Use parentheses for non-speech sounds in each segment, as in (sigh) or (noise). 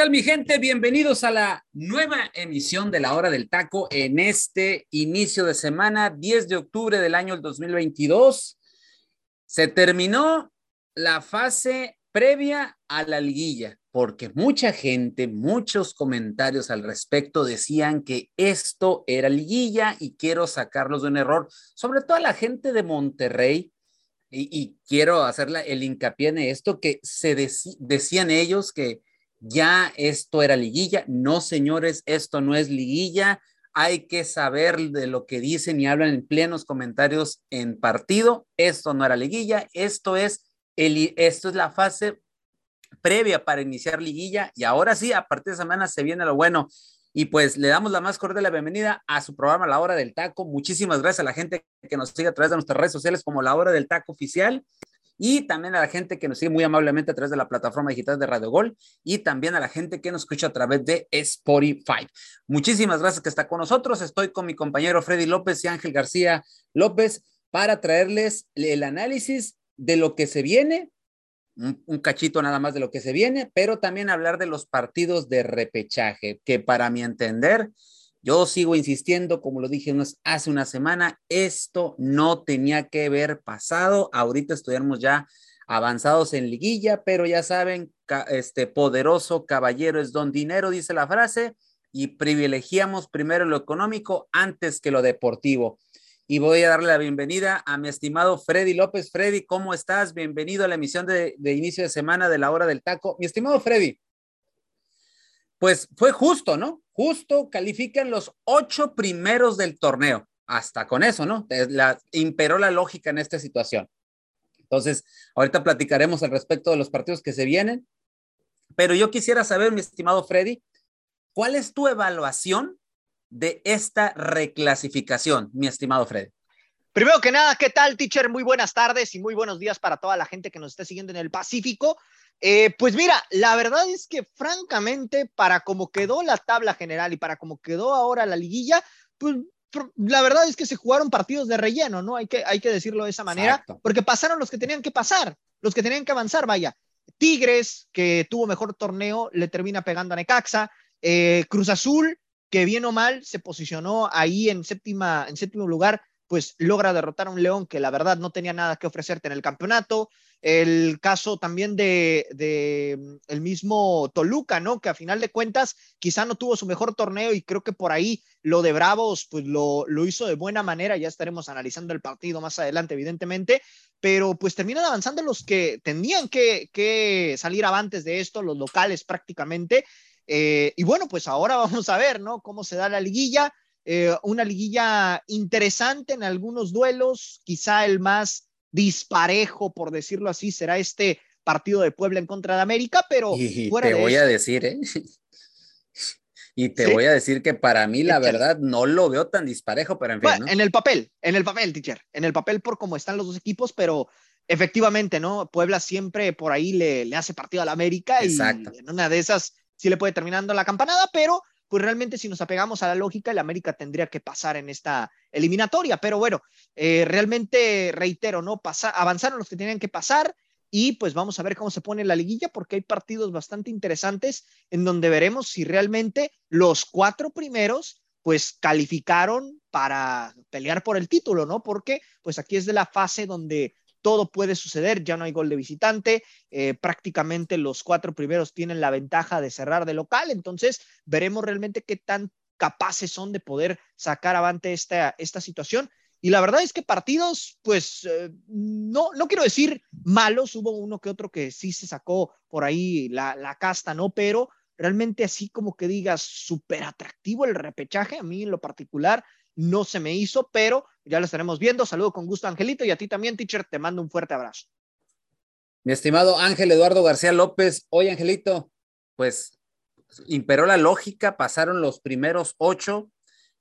Tal mi gente? Bienvenidos a la nueva emisión de la hora del taco en este inicio de semana, 10 de octubre del año 2022. Se terminó la fase previa a la liguilla, porque mucha gente, muchos comentarios al respecto decían que esto era liguilla y quiero sacarlos de un error, sobre todo a la gente de Monterrey. Y, quiero hacerle el hincapié en esto, que se decían ellos que ya esto era liguilla. No, señores, esto no es liguilla. Hay que saber de lo que dicen y hablan en plenos comentarios en partido. Esto no era liguilla, esto es, el, esto es la fase previa para iniciar liguilla y ahora sí, a partir de semana se viene lo bueno. Y pues le damos la más cordial bienvenida a su programa La Hora del Taco. Muchísimas gracias a la gente que nos sigue a través de nuestras redes sociales como La Hora del Taco Oficial y también a la gente que nos sigue muy amablemente a través de la plataforma digital de Radio Gol y también a la gente que nos escucha a través de Spotify. Muchísimas gracias que está con nosotros. Estoy con mi compañero Freddy López y Ángel García López para traerles el análisis de lo que se viene, un, cachito nada más de lo que se viene, pero también hablar de los partidos de repechaje, que para mi entender, yo sigo insistiendo, como lo dije hace una semana, esto no tenía que haber pasado. Ahorita estuviéramos ya avanzados en liguilla, pero ya saben, este poderoso caballero es don dinero, dice la frase, y privilegiamos primero lo económico antes que lo deportivo. Y voy a darle la bienvenida a mi estimado Freddy López. Freddy, ¿cómo estás? Bienvenido a la emisión de, de inicio de semana de la hora del taco. Mi estimado Freddy, pues fue justo, ¿no? Justo califican los ocho primeros del torneo. Hasta con eso, ¿no? La, imperó la lógica en esta situación. Entonces, ahorita platicaremos al respecto de los partidos que se vienen. Pero yo quisiera saber, mi estimado Freddy, ¿cuál es tu evaluación de esta reclasificación, mi estimado Freddy? Primero que nada, ¿qué tal, teacher? Muy buenas tardes y muy buenos días para toda la gente que nos está siguiendo en el Pacífico. Eh, pues mira, la verdad es que francamente, para cómo quedó la tabla general y para cómo quedó ahora la liguilla, pues la verdad es que se jugaron partidos de relleno, ¿no? Hay que, hay que decirlo de esa manera, porque pasaron los que tenían que pasar, los que tenían que avanzar, vaya. Tigres, que tuvo mejor torneo, le termina pegando a Necaxa. Eh, Cruz Azul, que bien o mal se posicionó ahí en, séptima, en séptimo lugar, pues logra derrotar a un León que la verdad no tenía nada que ofrecerte en el campeonato. El caso también de, mm, el mismo Toluca, ¿no? Que a final de cuentas quizá no tuvo su mejor torneo y creo que por ahí lo de Bravos pues lo, lo hizo de buena manera. Ya estaremos analizando el partido más adelante, evidentemente, pero pues terminan avanzando los que tenían que, que salir avantes de esto, los locales prácticamente. Eh, y bueno, pues ahora (laughs) vamos a ver, ¿no? Cómo se da la liguilla. Eh, una liguilla interesante en algunos duelos, quizá el más disparejo, por decirlo así, será este partido de Puebla en contra de América, pero y te voy a decir, ¿eh? (laughs) Y te voy a decir que para mí, la verdad, no lo veo tan disparejo, pero en fin. En el papel, en el papel, teacher, en el papel por cómo están los dos equipos, pero efectivamente, ¿no? Puebla siempre por ahí le, le hace partido a la América y en una de esas sí le puede terminando la campanada, pero pues realmente si nos apegamos a la lógica, el América tendría que pasar en esta eliminatoria. Pero bueno, eh, realmente reitero, ¿no? Pasa, avanzaron los que tenían que pasar y pues vamos a ver cómo se pone la liguilla porque hay partidos bastante interesantes en donde veremos si realmente los cuatro primeros pues calificaron para pelear por el título, ¿no? Porque pues aquí es de la fase donde todo puede suceder, ya no hay gol de visitante, eh, prácticamente los cuatro primeros tienen la ventaja de cerrar de local, entonces veremos realmente qué tan capaces son de poder sacar avante esta, esta situación. Y la verdad es que partidos, pues, eh, no, no quiero decir malos, hubo uno que otro que sí se sacó por ahí la, la casta, ¿no? Pero realmente así como que digas súper atractivo el repechaje, a mí en lo particular no se me hizo, pero ya lo estaremos viendo. Saludo con gusto, Angelito, y a ti también, teacher, te mando un fuerte abrazo. Mi estimado Ángel Eduardo García López, hoy Angelito, pues imperó la lógica, pasaron los primeros ocho,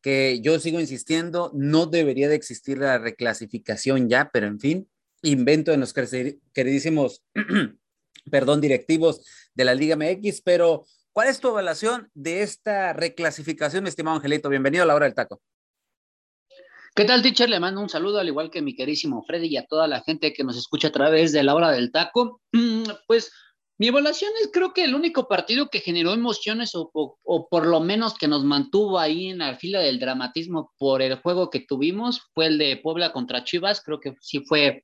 que yo sigo insistiendo, no debería de existir la reclasificación ya, pero en fin, invento de los queridísimos, (clears throat) perdón, directivos de la Liga MX, pero ¿cuál es tu evaluación de esta reclasificación, mi estimado Angelito? Bienvenido a la hora del taco. ¿Qué tal, teacher? Le mando un saludo, al igual que mi querísimo Freddy y a toda la gente que nos escucha a través de la hora del taco. (clears throat) Pues mi evaluación es creo que el único partido que generó emociones o, o, por lo menos que nos mantuvo ahí en la fila del dramatismo por el juego que tuvimos fue el de Puebla contra Chivas. Creo que sí fue,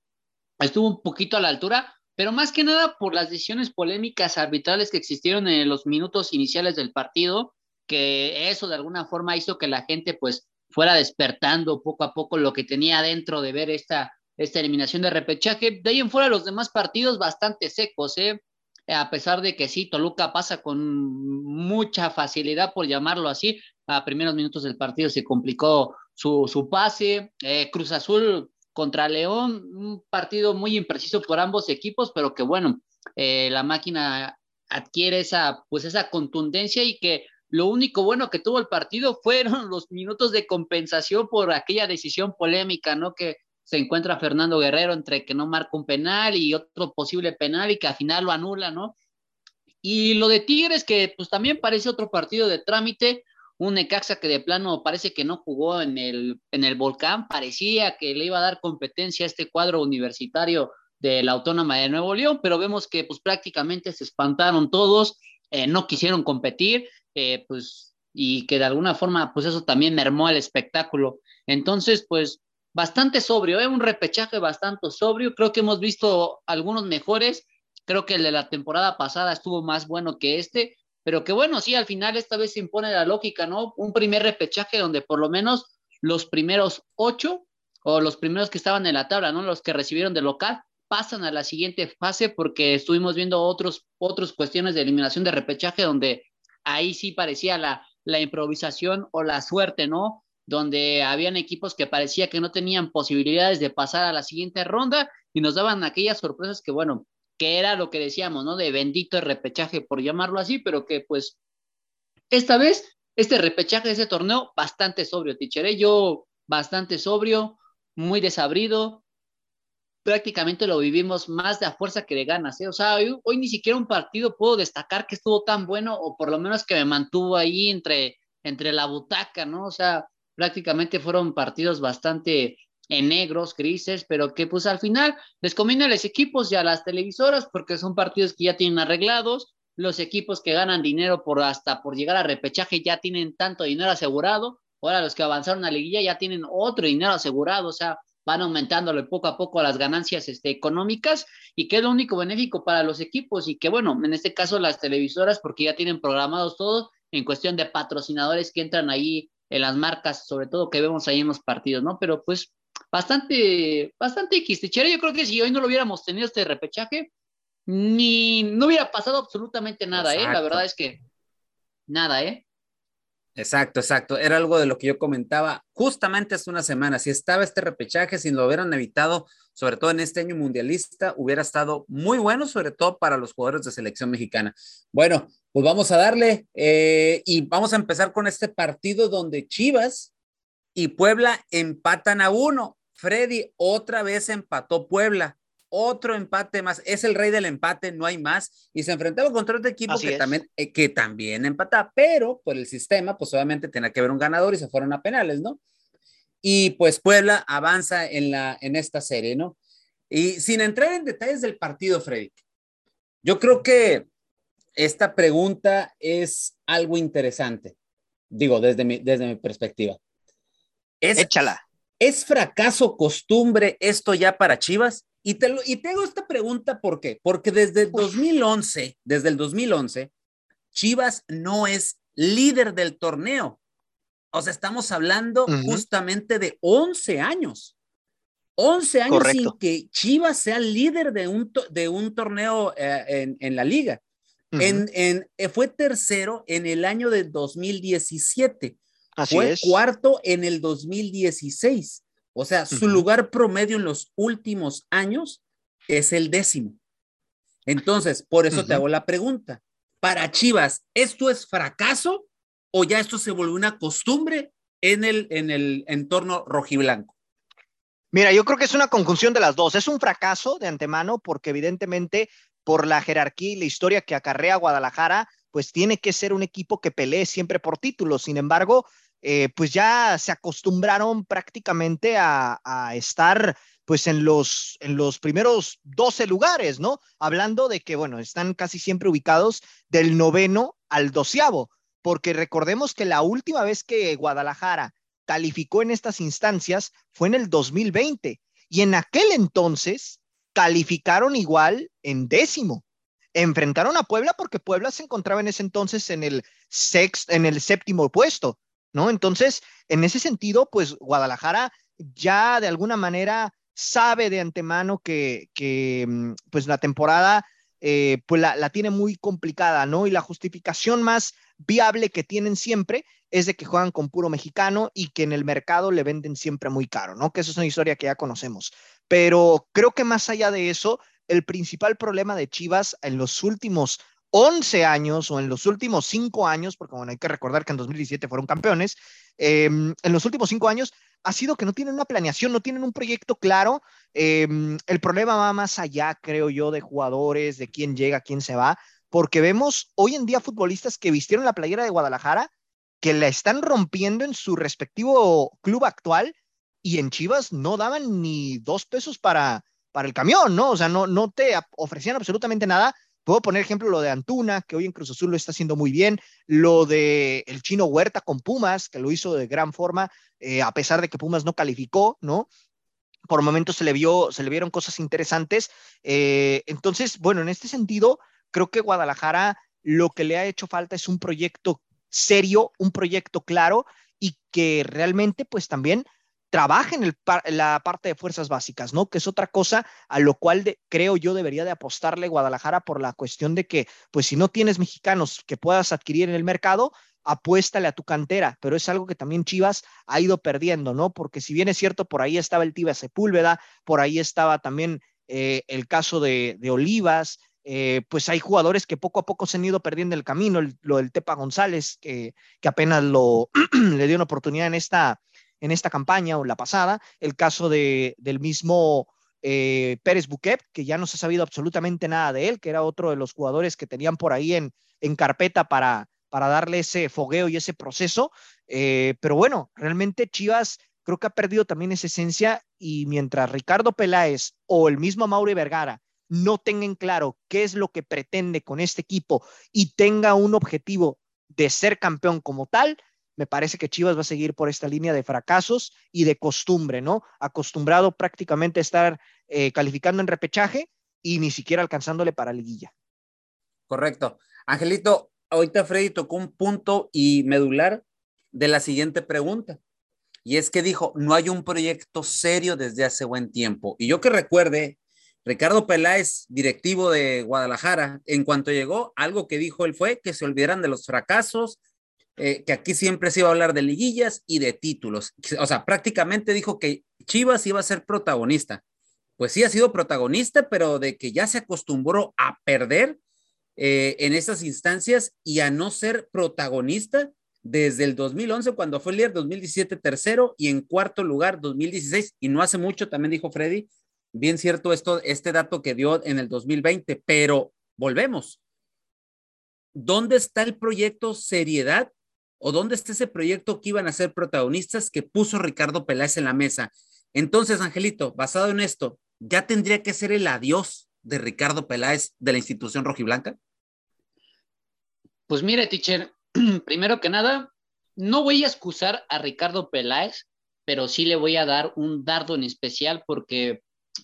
estuvo un poquito a la altura, pero más que nada por las decisiones polémicas arbitrales que existieron en los minutos iniciales del partido, que eso de alguna forma hizo que la gente pues fuera despertando poco a poco lo que tenía dentro de ver esta, esta eliminación de repechaje. De ahí en fuera los demás partidos bastante secos, ¿eh? a pesar de que sí, Toluca pasa con mucha facilidad, por llamarlo así, a primeros minutos del partido se complicó su, su pase, eh, Cruz Azul contra León, un partido muy impreciso por ambos equipos, pero que bueno, eh, la máquina adquiere esa, pues esa contundencia y que lo único bueno que tuvo el partido fueron (laughs) los minutos de compensación por aquella decisión polémica, ¿no? Que se encuentra Fernando Guerrero entre que no marca un penal y otro posible penal y que al final lo anula, ¿no? Y lo de Tigres, que pues también parece otro partido de trámite, un Necaxa que de plano parece que no jugó en el, en el volcán, parecía que le iba a dar competencia a este cuadro universitario de la Autónoma de Nuevo León, pero vemos que pues prácticamente se espantaron todos, eh, no quisieron competir, eh, pues, y que de alguna forma, pues eso también mermó el espectáculo. Entonces, pues, bastante sobrio, ¿eh? un repechaje bastante sobrio. Creo que hemos visto algunos mejores. Creo que el de la temporada pasada estuvo más bueno que este, pero que bueno, sí, al final esta vez se impone la lógica, ¿no? Un primer repechaje donde por lo menos los primeros ocho o los primeros que estaban en la tabla, ¿no? Los que recibieron de local pasan a la siguiente fase porque estuvimos viendo otros, otros cuestiones de eliminación de repechaje donde ahí sí parecía la, la improvisación o la suerte, ¿no? Donde habían equipos que parecía que no tenían posibilidades de pasar a la siguiente ronda y nos daban aquellas sorpresas que, bueno, que era lo que decíamos, ¿no? De bendito repechaje, por llamarlo así, pero que pues esta vez, este repechaje de ese torneo, bastante sobrio, tichere, yo bastante sobrio, muy desabrido, prácticamente lo vivimos más de a fuerza que de ganas. ¿eh? O sea, hoy, ni siquiera un partido puedo destacar que estuvo tan bueno o por lo menos que me mantuvo ahí entre, entre la butaca, ¿no? O sea, prácticamente fueron partidos bastante en negros, grises, pero que pues al final les conviene a los equipos y a las televisoras porque son partidos que ya tienen arreglados. Los equipos que ganan dinero por hasta por llegar a repechaje ya tienen tanto dinero asegurado. Ahora los que avanzaron a liguilla ya tienen otro dinero asegurado. O sea, van aumentándole poco a poco las ganancias este, económicas y que es lo único benéfico para los equipos y que bueno, en este caso las televisoras porque ya tienen programados todos en cuestión de patrocinadores que entran ahí en las marcas, sobre todo que vemos ahí en los partidos, ¿no? Pero pues bastante, bastante quistichera. Yo creo que si hoy no lo hubiéramos tenido este repechaje, ni no hubiera pasado absolutamente nada, ¿eh? La verdad es que nada, ¿eh? Exacto, exacto. Era algo de lo que yo comentaba justamente hace una semana. Si estaba este repechaje, si lo hubieran evitado, sobre todo en este año mundialista, hubiera estado muy bueno, sobre todo para los jugadores de selección mexicana. Bueno, pues vamos a darle eh, y vamos a empezar con este partido donde Chivas y Puebla empatan a uno. Freddy otra vez empató Puebla otro empate más, es el rey del empate, no hay más, y se enfrentaba contra otro equipo que también, eh, que también empata, pero por el sistema, pues obviamente tenía que haber un ganador y se fueron a penales, ¿no? Y pues Puebla avanza en, la, en esta serie, ¿no? Y sin entrar en detalles del partido, Freddy, yo creo que esta pregunta es algo interesante, digo, desde mi, desde mi perspectiva. Es, Échala. ¿Es fracaso costumbre esto ya para Chivas? Y te, lo, y te hago esta pregunta, ¿por qué? Porque desde el 2011, desde el 2011, Chivas no es líder del torneo. O sea, estamos hablando justamente de 11 años. 11 años sin que Chivas sea líder de un, de un torneo eh, en, en, la liga. en, en, eh, fue tercero en el año de 2017. Así fue cuarto en el 2016. O sea, su lugar promedio en los últimos años es el décimo. Entonces, por eso te hago la pregunta. Para Chivas, ¿esto es fracaso o ya esto se volvió una costumbre en el, en el entorno rojiblanco? Mira, yo creo que es una conjunción de las dos. Es un fracaso de antemano porque evidentemente por la jerarquía y la historia que acarrea Guadalajara, pues tiene que ser un equipo que pelee siempre por títulos. Sin embargo, eh, pues ya se acostumbraron prácticamente a, a estar pues en los, en los primeros 12 lugares, ¿no? Hablando de que, bueno, están casi siempre ubicados del noveno al doceavo, porque recordemos que la última vez que Guadalajara calificó en estas instancias fue en el 2020 y en aquel entonces calificaron igual en décimo. Enfrentaron a Puebla porque Puebla se encontraba en ese entonces en el sexto, en el séptimo puesto, ¿no? Entonces, en ese sentido, pues Guadalajara ya de alguna manera sabe de antemano que, mm, pues la temporada eh, pues la, tiene muy complicada, ¿no? Y la justificación más viable que tienen siempre es de que juegan con puro mexicano y que en el mercado le venden siempre muy caro, ¿no? Que eso es una historia que ya conocemos. Pero creo que más allá de eso, el principal problema de Chivas en los últimos 11 años o en los últimos 5 años, porque bueno, hay que recordar que en 2017 fueron campeones, em, en los últimos 5 años ha sido que no tienen una planeación, no tienen un proyecto claro. Em, el problema va más allá, creo yo, de jugadores, de quién llega, quién se va, porque vemos hoy en día futbolistas que vistieron la playera de Guadalajara, que la están rompiendo en su respectivo club actual y en Chivas no daban ni dos pesos para, para el camión, ¿no? O sea, no, no te ofrecían absolutamente nada Puedo poner ejemplo lo de Antuna, que hoy en Cruz Azul lo está haciendo muy bien, lo de el chino Huerta con Pumas, que lo hizo de gran forma, eh, a pesar de que Pumas no calificó, ¿no? Por momentos se le vio, se le vieron cosas interesantes. Eh, entonces, bueno, en este sentido, creo que Guadalajara lo que le ha hecho falta es un proyecto serio, un proyecto claro y que realmente, pues también trabaje en, la parte de fuerzas básicas, ¿no? Que es otra cosa a lo cual creo yo debería de apostarle Guadalajara por la cuestión de que, pues si no tienes mexicanos que puedas adquirir en el mercado, apuéstale a tu cantera, pero es algo que también Chivas ha ido perdiendo, ¿no? Porque si bien es cierto, por ahí estaba el Tiba Sepúlveda, por ahí estaba también eh, el caso de, Olivas, eh, pues hay jugadores que poco a poco se han ido perdiendo el camino, lo del Tepa González, que, apenas (clears throat) le dio una oportunidad en esta, en esta campaña o la pasada, el caso de, del mismo eh, Pérez Buquet, que ya no se ha sabido absolutamente nada de él, que era otro de los jugadores que tenían por ahí en, en carpeta para, para darle ese fogueo y ese proceso. Eh, pero bueno, realmente Chivas creo que ha perdido también esa esencia y mientras Ricardo Peláez o el mismo Mauri Vergara no tengan claro qué es lo que pretende con este equipo y tenga un objetivo de ser campeón como tal, me parece que Chivas va a seguir por esta línea de fracasos y de costumbre, ¿no? Acostumbrado prácticamente a estar eh, calificando en repechaje y ni siquiera alcanzándole para liguilla. Correcto. Angelito, ahorita Freddy tocó un punto y medular de la siguiente pregunta. Y es que dijo, no hay un proyecto serio desde hace buen tiempo. Y yo que recuerde, Ricardo Peláez, directivo de Guadalajara, en cuanto llegó, algo que dijo él fue que se olvidaran de los fracasos, eh, que aquí siempre se iba a hablar de liguillas y de títulos. O sea, prácticamente dijo que Chivas iba a ser protagonista. Pues sí ha sido protagonista, pero de que ya se acostumbró a perder eh, en esas instancias y a no ser protagonista desde el 2011 cuando fue líder, 2017 tercero y en cuarto lugar 2016 y no hace mucho también dijo Freddy, bien cierto esto, este dato que dio en el 2020, pero volvemos. ¿Dónde está el proyecto seriedad o dónde está ese proyecto que iban a ser protagonistas que puso Ricardo Peláez en la mesa. Entonces, Angelito, basado en esto, ¿ya tendría que ser el adiós de Ricardo Peláez de la institución rojiblanca? Pues mire, teacher, (clears throat) primero que nada, no voy a excusar a Ricardo Peláez, pero sí le voy a dar un dardo en especial porque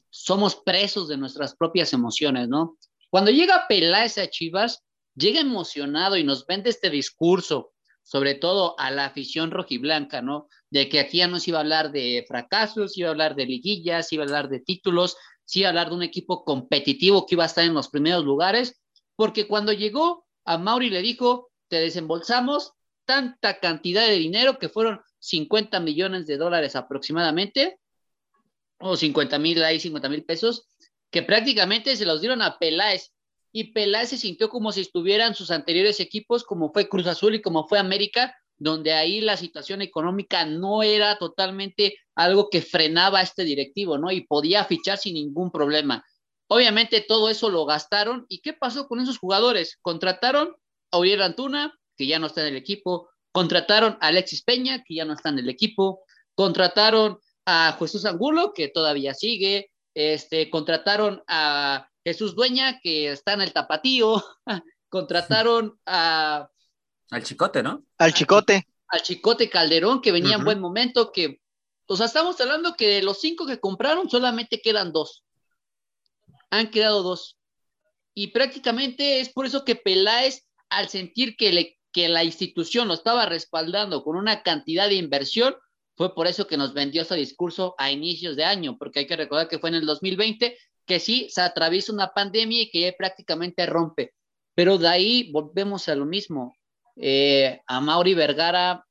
somos presos de nuestras propias emociones, ¿no? Cuando llega Peláez a Chivas, llega emocionado y nos vende este discurso sobre todo a la afición rojiblanca, ¿no? De que aquí ya no se iba a hablar de fracasos, iba a hablar de liguillas, iba a hablar de títulos, se iba a hablar de un equipo competitivo que iba a estar en los primeros lugares, porque cuando llegó a Mauri le dijo, te desembolsamos tanta cantidad de dinero que fueron 50 millones de dólares aproximadamente, o 50 mil, ahí 50 mil pesos, que prácticamente se los dieron a Peláez y Peláez se sintió como si estuvieran sus anteriores equipos, como fue Cruz Azul y como fue América, donde ahí la situación económica no era totalmente algo que frenaba a este directivo, ¿no? Y podía fichar sin ningún problema. Obviamente todo eso lo gastaron. ¿Y qué pasó con esos jugadores? Contrataron a Uriel Antuna, que ya no está en el equipo, contrataron a Alexis Peña, que ya no está en el equipo, contrataron a Jesús Angulo, que todavía sigue, este, contrataron a Jesús Dueña, que está en el tapatío, (laughs) contrataron a... Al Chicote, ¿no? Al Chicote. Al Chicote Calderón, que venía en buen momento, que, o sea, estamos hablando que de los cinco que compraron solamente quedan dos. Han quedado dos. Y prácticamente es por eso que Peláez, al sentir que, le, que la institución lo estaba respaldando con una cantidad de inversión, fue por eso que nos vendió ese discurso a inicios de año, porque hay que recordar que fue en el 2020 que sí se atraviesa una pandemia y que ya prácticamente rompe. Pero de ahí volvemos a lo mismo. Eh, a Mauri Vergara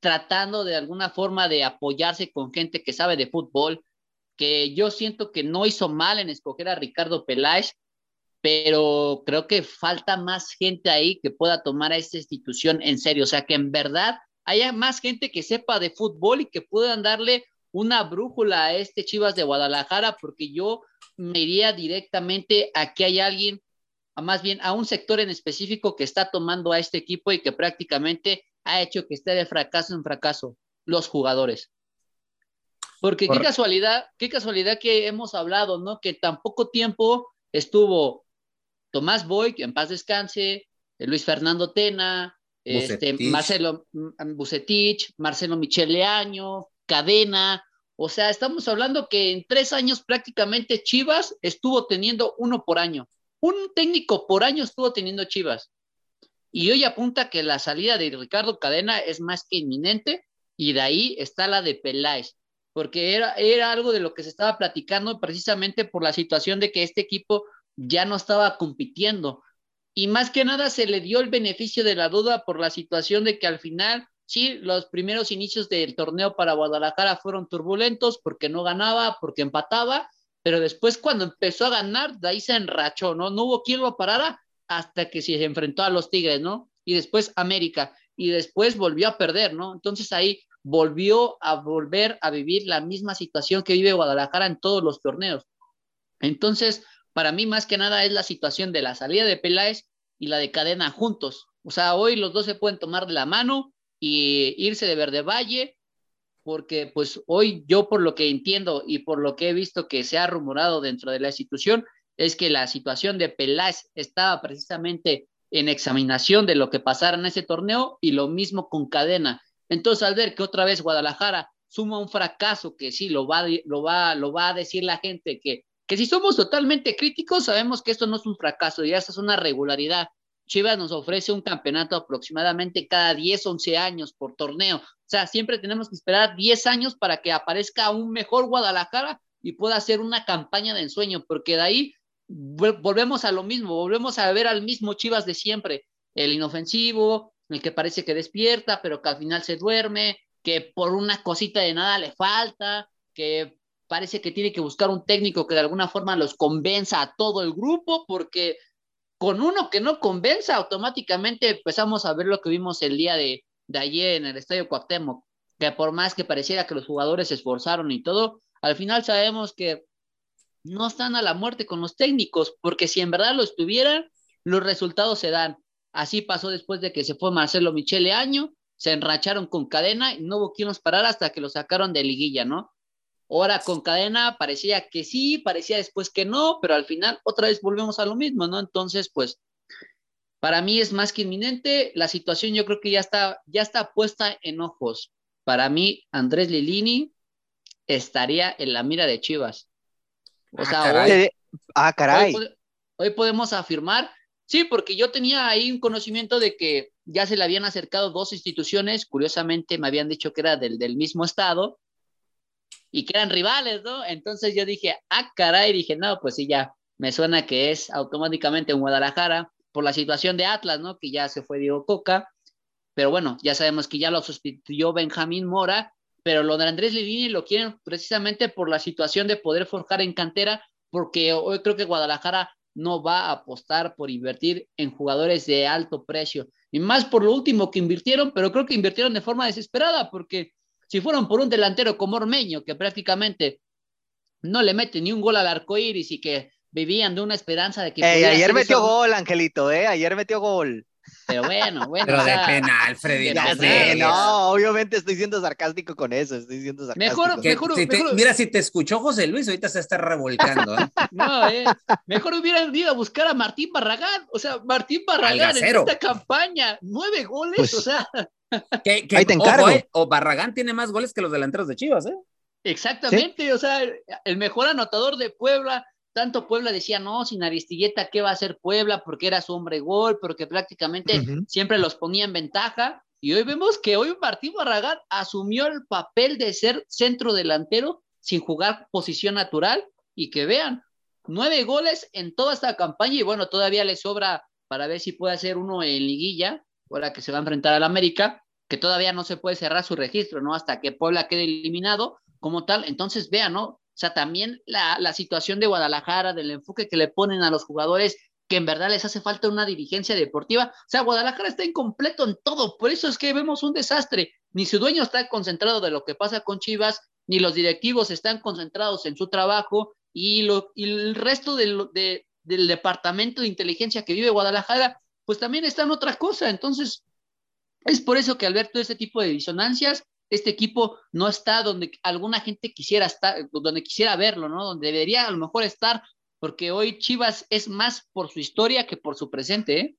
tratando de alguna forma de apoyarse con gente que sabe de fútbol, que yo siento que no hizo mal en escoger a Ricardo Peláez, pero creo que falta más gente ahí que pueda tomar a esta institución en serio, o sea, que en verdad haya más gente que sepa de fútbol y que puedan darle una brújula a este Chivas de Guadalajara, porque yo me iría directamente a que hay alguien, a más bien a un sector en específico que está tomando a este equipo y que prácticamente ha hecho que esté de fracaso en fracaso, los jugadores. Porque qué casualidad, qué casualidad que hemos hablado, ¿no? Que tan poco tiempo estuvo Tomás Boy, que en paz descanse, Luis Fernando Tena, este, Marcelo Bucetich, Marcelo Michele Año, cadena. O sea, estamos hablando que en tres años prácticamente Chivas estuvo teniendo uno por año. Un técnico por año estuvo teniendo Chivas. Y hoy apunta que la salida de Ricardo Cadena es más que inminente y de ahí está la de Peláez, porque era, era algo de lo que se estaba platicando precisamente por la situación de que este equipo ya no estaba compitiendo. Y más que nada se le dio el beneficio de la duda por la situación de que al final Sí, los primeros inicios del torneo para Guadalajara fueron turbulentos porque no ganaba, porque empataba, pero después cuando empezó a ganar, de ahí se enrachó, ¿no? No hubo quien lo parara hasta que se enfrentó a los Tigres, ¿no? Y después América, y después volvió a perder, ¿no? Entonces ahí volvió a volver a vivir la misma situación que vive Guadalajara en todos los torneos. Entonces, para mí más que nada es la situación de la salida de Peláez y la de Cadena juntos. O sea, hoy los dos se pueden tomar de la mano y irse de Verde Valle, porque pues hoy yo por lo que entiendo y por lo que he visto que se ha rumorado dentro de la institución, es que la situación de Peláez estaba precisamente en examinación de lo que pasara en ese torneo y lo mismo con Cadena. Entonces, al ver que otra vez Guadalajara suma un fracaso que sí lo va, lo va, lo va a decir la gente que, que si somos totalmente críticos, sabemos que esto no es un fracaso, ya esto es una regularidad. Chivas nos ofrece un campeonato aproximadamente cada 10, 11 años por torneo. O sea, siempre tenemos que esperar 10 años para que aparezca un mejor Guadalajara y pueda hacer una campaña de ensueño, porque de ahí volvemos a lo mismo, volvemos a ver al mismo Chivas de siempre, el inofensivo, el que parece que despierta, pero que al final se duerme, que por una cosita de nada le falta, que parece que tiene que buscar un técnico que de alguna forma los convenza a todo el grupo, porque con uno que no convenza, automáticamente empezamos a ver lo que vimos el día de, ayer en el Estadio Cuauhtémoc, que por más que pareciera que los jugadores se esforzaron y todo, al final sabemos que no están a la muerte con los técnicos, porque si en verdad lo estuvieran, los resultados se dan. Así pasó después de que se fue Marcelo Michele Año, se enracharon con cadena y no hubo quien los parara hasta que lo sacaron de liguilla, ¿no? Ahora con cadena parecía que sí, parecía después que no, pero al final otra vez volvemos a lo mismo, ¿no? Entonces, pues, para mí es más que inminente. La situación yo creo que ya está, ya está puesta en ojos. Para mí, Andrés Lilini estaría en la mira de Chivas. O ah, sea, caray. ah, caray. Hoy, podemos afirmar, sí, porque yo tenía ahí un conocimiento de que ya se le habían acercado dos instituciones, curiosamente me habían dicho que era del, del mismo estado, y que eran rivales, ¿no? Entonces yo dije, ah, caray, dije, no, pues sí, ya me suena que es automáticamente en Guadalajara por la situación de Atlas, ¿no? Que ya se fue Diego Coca, pero bueno, ya sabemos que ya lo sustituyó Benjamín Mora, pero lo de Andrés Lilini lo quieren precisamente por la situación de poder forjar en cantera, porque hoy creo que Guadalajara no va a apostar por invertir en jugadores de alto precio. Y más por lo último que invirtieron, pero creo que invirtieron de forma desesperada, porque si fueron por un delantero como Ormeño, que prácticamente no le mete ni un gol al arco iris y que vivían de una esperanza de que. ayer metió gol, Angelito, ¿eh? Ayer metió gol. Pero bueno, (laughs) bueno. Pero de penal, Freddy. no, obviamente estoy siendo sarcástico con eso, estoy siendo sarcástico. Mejor, mejor, mira, si te escuchó José Luis, ahorita se está revolcando. ¿eh? (laughs) No, eh, mejor hubieran ido a buscar a Martín Barragán. O sea, Martín Barragán en esta campaña, nueve goles, pues, o sea. Que, Ahí te encargo. Eh, o Barragán tiene más goles que los delanteros de Chivas, ¿eh? Exactamente, o sea, el mejor anotador de Puebla, tanto Puebla decía, no, sin Aristilleta, ¿qué va a hacer Puebla? Porque era su hombre gol, porque prácticamente siempre los ponía en ventaja. Y hoy vemos que hoy Martín Barragán asumió el papel de ser centro delantero sin jugar posición natural y que vean, nueve goles en toda esta campaña y bueno, todavía le sobra para ver si puede hacer uno en liguilla, ahora que se va a enfrentar al América, que todavía no se puede cerrar su registro, ¿no? Hasta que Puebla quede eliminado como tal. Entonces, vean, ¿no? O sea, también la, la situación de Guadalajara, del enfoque que le ponen a los jugadores, que en verdad les hace falta una dirigencia deportiva. O sea, Guadalajara está incompleto en todo, por eso es que vemos un desastre. Ni su dueño está concentrado de lo que pasa con Chivas, ni los directivos están concentrados en su trabajo, y, lo, y el resto del, de, del departamento de inteligencia que vive Guadalajara, pues también está en otra cosa. Entonces, es por eso que al ver todo este tipo de disonancias, este equipo no está donde alguna gente quisiera estar, donde quisiera verlo, ¿no? Donde debería a lo mejor estar, porque hoy Chivas es más por su historia que por su presente, ¿eh?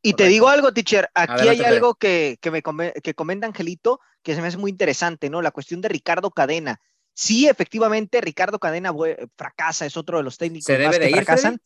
Y te digo algo, teacher, aquí hay algo que, que me que comenta Angelito que se me hace muy interesante, ¿no? La cuestión de Ricardo Cadena. Sí, efectivamente, Ricardo Cadena fracasa, es otro de los técnicos ¿Se debe que fracasan.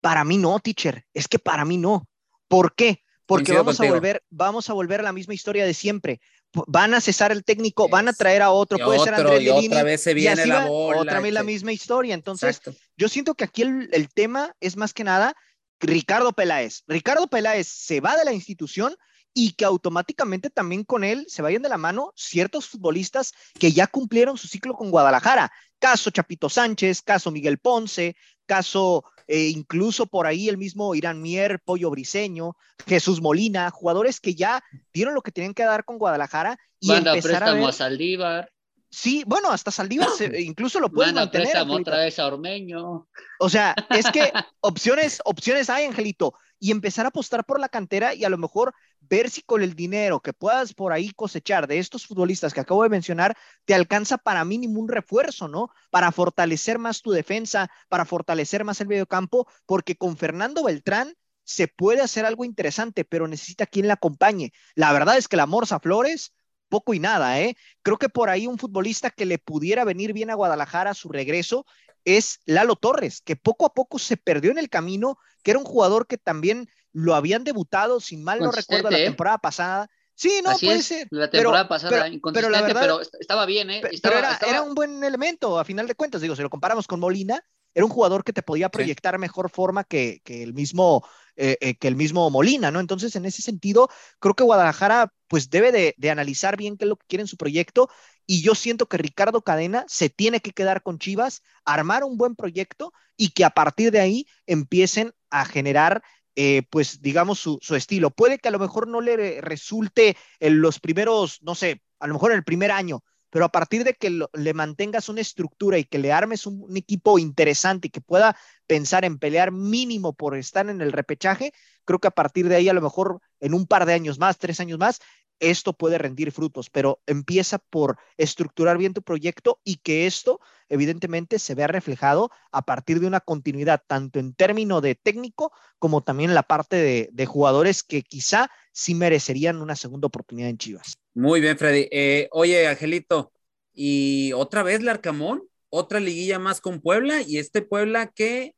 Para mí no, teacher, es que para mí no. ¿Por qué? Porque vamos a volver, vamos a volver a la misma historia de siempre van a cesar el técnico, van a traer a otro, puede ser Andrés y otra vez se viene la bola. Otra vez la misma historia. Entonces, yo siento que aquí el, tema es más que nada Ricardo Peláez. Ricardo Peláez se va de la institución y que automáticamente también con él se vayan de la mano ciertos futbolistas que ya cumplieron su ciclo con Guadalajara. Caso Chapito Sánchez, caso Miguel Ponce, caso eh, incluso por ahí el mismo Irán Mier, Pollo Briseño, Jesús Molina, jugadores que ya dieron lo que tenían que dar con Guadalajara y empezar a, ver... a Saldívar. Sí, bueno, hasta Saldívar (laughs) incluso lo pueden mantener. otra vez a Ormeño. O sea, es que (laughs) opciones, opciones hay, Angelito, y empezar a apostar por la cantera y a lo mejor ver si con el dinero que puedas por ahí cosechar de estos futbolistas que acabo de mencionar, te alcanza para mínimo un refuerzo, ¿no? Para fortalecer más tu defensa, para fortalecer más el medio campo, porque con Fernando Beltrán se puede hacer algo interesante, pero necesita quien la acompañe. La verdad es que la Morsa Flores, poco y nada, ¿eh? Creo que por ahí un futbolista que le pudiera venir bien a Guadalajara a su regreso es Lalo Torres, que poco a poco se perdió en el camino, que era un jugador que también lo habían debutado, sin mal no recuerdo, la ¿eh? temporada pasada. Sí, no, puede ser. La temporada pasada, pero, la verdad, pero estaba bien, ¿eh? pero era, un buen elemento, a final de cuentas. Digo, si lo comparamos con Molina, era un jugador que te podía proyectar mejor forma que, que el mismo, eh, eh, que el mismo Molina, ¿no? Entonces, en ese sentido, creo que Guadalajara, pues, debe de, de analizar bien qué es lo que quiere en su proyecto. Y yo siento que Ricardo Cadena se tiene que quedar con Chivas, armar un buen proyecto y que a partir de ahí empiecen a generar eh, pues digamos, su, estilo. Puede que a lo mejor no le resulte en los primeros, no sé, a lo mejor en el primer año, pero a partir de que le mantengas una estructura y que le armes un, equipo interesante y que pueda pensar en pelear mínimo por estar en el repechaje, creo que a partir de ahí, a lo mejor en un par de años más, tres años más, esto puede rendir frutos, pero empieza por estructurar bien tu proyecto y que esto evidentemente se vea reflejado a partir de una continuidad, tanto en términos de técnico como también en la parte de, jugadores que quizá sí merecerían una segunda oportunidad en Chivas. Muy bien, Freddy. Eh, oye, Angelito, y otra vez Larcamón, otra liguilla más con Puebla y este Puebla que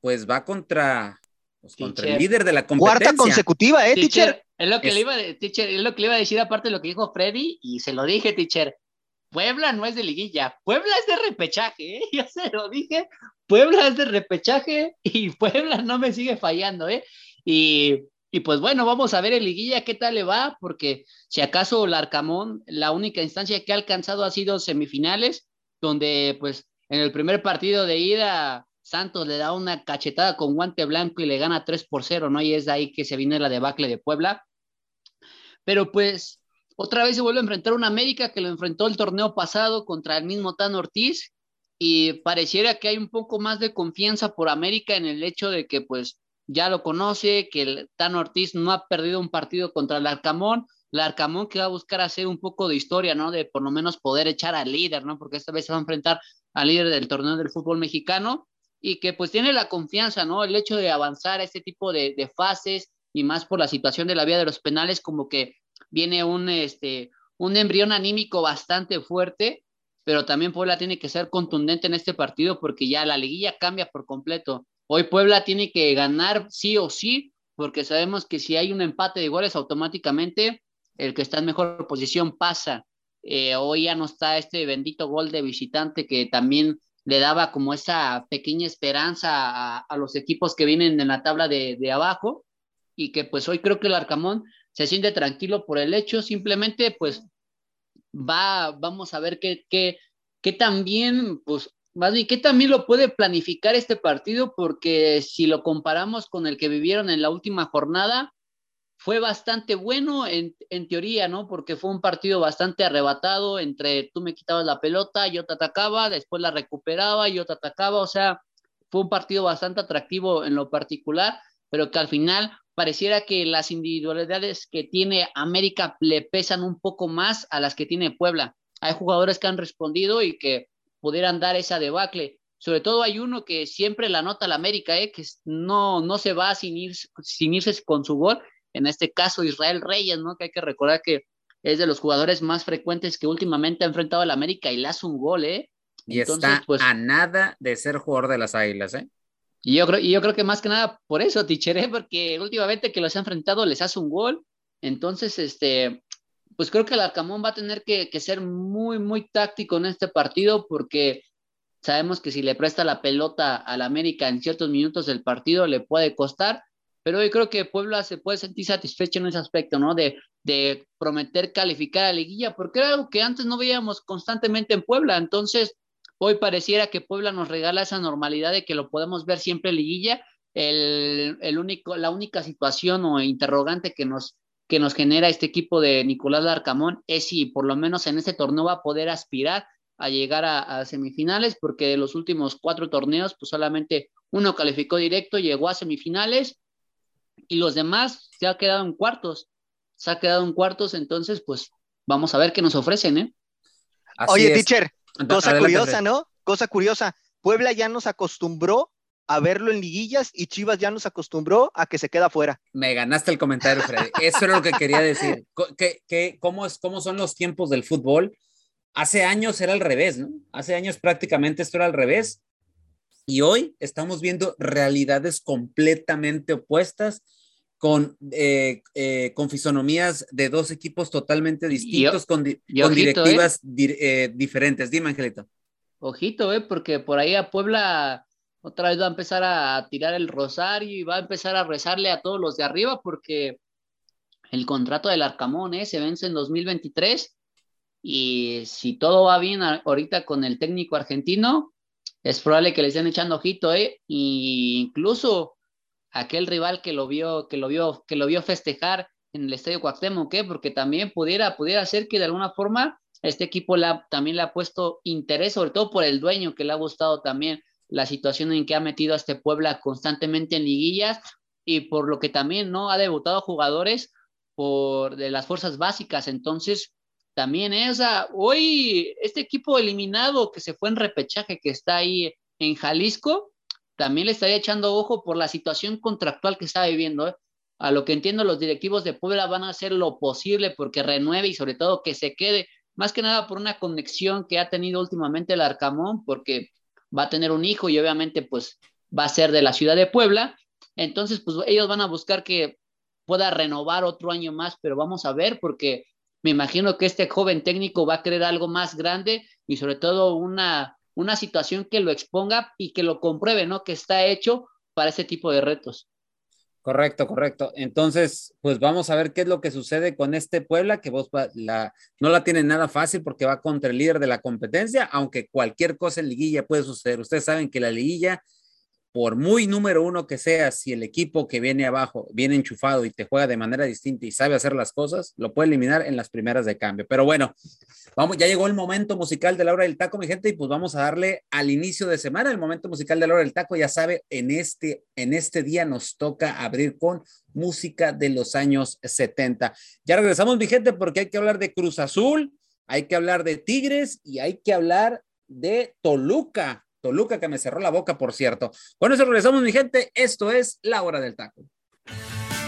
pues va contra pues contra el líder de la competencia. Cuarta consecutiva, ¿eh, teacher? Es lo, que Le iba, teacher, es lo que le iba a decir aparte de lo que dijo Freddy y se lo dije, teacher. Puebla no es de liguilla, Puebla es de repechaje, ¿eh? (laughs) Ya se lo dije, Puebla es de repechaje (laughs) y Puebla no me sigue fallando, ¿eh? Y, y pues bueno, vamos a ver en liguilla qué tal le va, porque si acaso el Arcamón, la única instancia que ha alcanzado ha sido semifinales, donde pues en el primer partido de ida Santos le da una cachetada con guante blanco y le gana 3 por 0, ¿no? Y es de ahí que se viene la debacle de Puebla. Pero pues otra vez se vuelve a enfrentar una América que lo enfrentó el torneo pasado contra el mismo Tan Ortiz y pareciera que hay un poco más de confianza por América en el hecho de que pues ya lo conoce, que el Tan Ortiz no ha perdido un partido contra el Arcamón, el Arcamón que va a buscar hacer un poco de historia, ¿no? De por lo menos poder echar al líder, ¿no? Porque esta vez se va a enfrentar al líder del torneo del fútbol mexicano y que pues tiene la confianza, ¿no? El hecho de avanzar a este tipo de fases y más por la situación de la vía de los penales, como que viene un, este, un embrión anímico bastante fuerte, pero también Puebla tiene que ser contundente en este partido porque ya la liguilla cambia por completo. Hoy Puebla tiene que ganar sí o sí, porque sabemos que si hay un empate de goles automáticamente el que está en mejor posición pasa. Eh, hoy ya no está este bendito gol de visitante que también le daba como esa pequeña esperanza a, los equipos que vienen en la tabla de, de, abajo y que pues hoy creo que el Arcamón se siente tranquilo por el hecho, simplemente pues va, vamos a ver qué, qué, qué también, pues más bien, qué también lo puede planificar este partido, porque si lo comparamos con el que vivieron en la última jornada, fue bastante bueno en, en, teoría, ¿no? Porque fue un partido bastante arrebatado entre tú me quitabas la pelota, yo te atacaba, después la recuperaba, yo te atacaba, o sea, fue un partido bastante atractivo en lo particular, pero que al final pareciera que las individualidades que tiene América le pesan un poco más a las que tiene Puebla. Hay jugadores que han respondido y que pudieran dar esa debacle. Sobre todo hay uno que siempre la nota la América, ¿eh? que no, no se va sin, ir, sin irse con su gol. En este caso, Israel Reyes, ¿no? que hay que recordar que es de los jugadores más frecuentes que últimamente ha enfrentado a la América y le hace un gol. ¿eh? Y está pues, a nada de ser jugador de las Águilas. ¿eh? Y yo creo, yo creo que más que nada por eso, Tichere, (laughs) porque últimamente que los ha enfrentado les hace un gol. Entonces, este, pues creo que el Arcamón va a tener que, que, ser muy, muy táctico en este partido porque sabemos que si le presta la pelota al América en ciertos minutos del partido le puede costar, pero yo creo que Puebla se puede sentir satisfecho en ese aspecto, ¿no? De, de prometer calificar a Liguilla, porque era algo que antes no veíamos constantemente en Puebla. Entonces, Hoy pareciera que Puebla nos regala esa normalidad de que lo podemos ver siempre en liguilla. El, el único, la única situación o interrogante que nos, que nos genera este equipo de Nicolás Larcamón es si por lo menos en este torneo va a poder aspirar a llegar a, a, semifinales, porque de los últimos cuatro torneos, pues solamente uno calificó directo, llegó a semifinales y los demás se ha quedado en cuartos. Se ha quedado en cuartos, entonces, pues vamos a ver qué nos ofrecen, ¿eh? Así Oye, es. teacher, Cosa curiosa, ¿no? Cosa curiosa. Puebla ya nos acostumbró a verlo en liguillas y Chivas ya nos acostumbró a que se queda fuera. Me ganaste el comentario, Freddy. Eso era lo que quería decir. (laughs) ¿Qué, cómo, es, ¿Cómo son los tiempos del fútbol? Hace años era al revés, ¿no? Hace años prácticamente esto era al revés. Y hoy estamos viendo realidades completamente opuestas con, eh, eh, con fisonomías de dos equipos totalmente distintos, con, con ¿eh? directivas diferentes. Dime, Angelito. Ojito, ¿eh? porque por ahí a Puebla otra vez va a empezar a tirar el rosario y va a empezar a rezarle a todos los de arriba, porque el contrato del Arcamón se vence en 2023 y si todo va bien ahorita con el técnico argentino, es probable que le estén echando ojito, ¿eh? Incluso aquel rival que lo vio, que lo vio, que lo vio festejar en el Estadio Cuauhtémoc, ¿qué? Porque también pudiera, pudiera ser que de alguna forma este equipo la, también le ha puesto interés, sobre todo por el dueño, que le ha gustado también la situación en que ha metido a este Puebla constantemente en liguillas y por lo que también no ha debutado jugadores por de las fuerzas básicas. Entonces, también esa, hoy este equipo eliminado que se fue en repechaje, que está ahí en Jalisco, también le estaría echando ojo por la situación contractual que está viviendo. ¿eh? A lo que entiendo, los directivos de Puebla van a hacer lo posible porque renueve y sobre todo que se quede, más que nada por una conexión que ha tenido últimamente el Arcamón, porque va a tener un hijo y obviamente pues va a ser de la ciudad de Puebla. Entonces, pues ellos van a buscar que pueda renovar otro año más, pero vamos a ver porque me imagino que este joven técnico va a querer algo más grande y sobre todo una una situación que lo exponga y que lo compruebe, ¿no? Que está hecho para ese tipo de retos. Correcto, correcto. Entonces, pues vamos a ver qué es lo que sucede con este Puebla, que vos la, no la tiene nada fácil porque va contra el líder de la competencia, aunque cualquier cosa en liguilla puede suceder. Ustedes saben que la liguilla por muy número uno que seas, si el equipo que viene abajo viene enchufado y te juega de manera distinta y sabe hacer las cosas, lo puede eliminar en las primeras de cambio. Pero bueno, vamos, ya llegó el momento musical de la hora del taco, mi gente, y pues vamos a darle al inicio de semana el momento musical de la hora del taco. Ya sabe, en este, en este día nos toca abrir con música de los años 70. Ya regresamos, mi gente, porque hay que hablar de Cruz Azul, hay que hablar de Tigres y hay que hablar de Toluca. Toluca que me cerró la boca, por cierto. Con eso regresamos, mi gente. Esto es La Hora del Taco.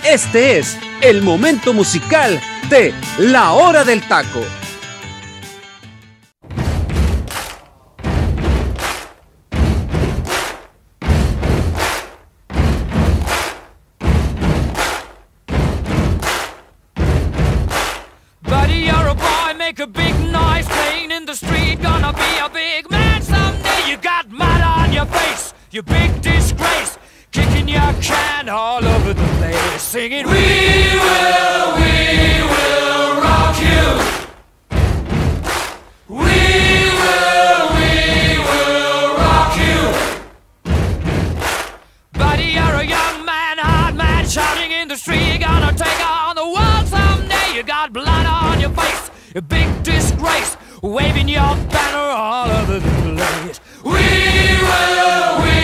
Este es el momento musical de La Hora del Taco. you big disgrace, kicking your can all over the place, singing, We will, we will rock you. We will, we will rock you, buddy. You're a young man, hot, mad, shouting in the street, gonna take on the world someday. You got blood on your face. You big disgrace, waving your banner all over the place. We will, we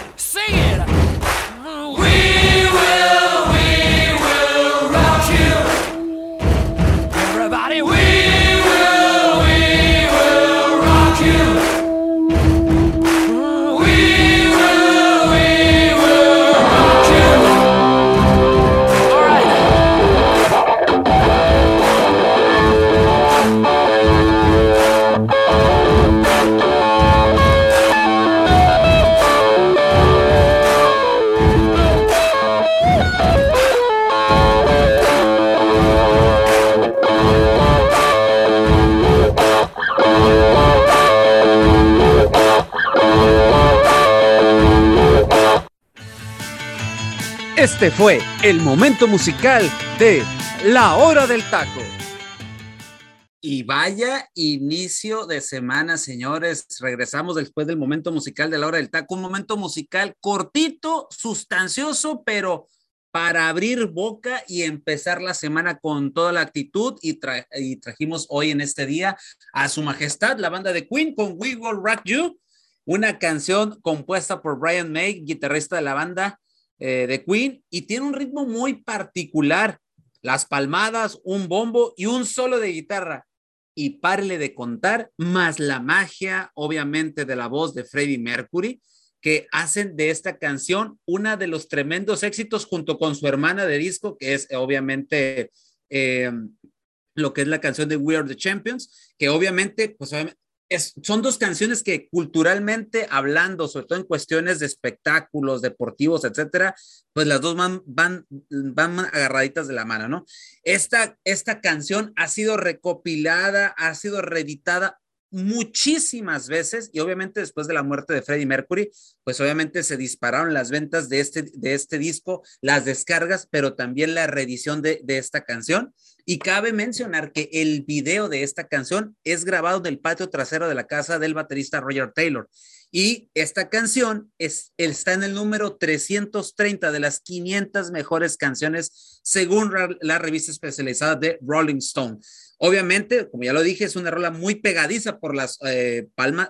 Este fue el momento musical de La Hora del Taco. Y vaya inicio de semana, señores. Regresamos después del momento musical de la hora del taco. Un momento musical cortito, sustancioso, pero para abrir boca y empezar la semana con toda la actitud. Y, y trajimos hoy en este día a su majestad, la banda de Queen, con We Will Rock You, una canción compuesta por Brian May, guitarrista de la banda eh, de Queen, y tiene un ritmo muy particular. Las palmadas, un bombo y un solo de guitarra y párele de contar, más la magia, obviamente, de la voz de Freddie Mercury, que hacen de esta canción una de los tremendos éxitos junto con su hermana de disco, que es obviamente eh, lo que es la canción de We Are the Champions, que obviamente, pues obviamente, son dos canciones que culturalmente hablando, sobre todo en cuestiones de espectáculos, deportivos, etcétera, pues las dos van, van, van agarraditas de la mano, ¿no? Esta, esta canción ha sido recopilada, ha sido reeditada muchísimas veces y obviamente después de la muerte de Freddie Mercury, pues obviamente se dispararon las ventas de este, de este disco, las descargas, pero también la reedición de, de esta canción. Y cabe mencionar que el video de esta canción es grabado en el patio trasero de la casa del baterista Roger Taylor. Y esta canción es, está en el número 330 de las 500 mejores canciones según la revista especializada de Rolling Stone. Obviamente, como ya lo dije, es una rola muy pegadiza por las, eh,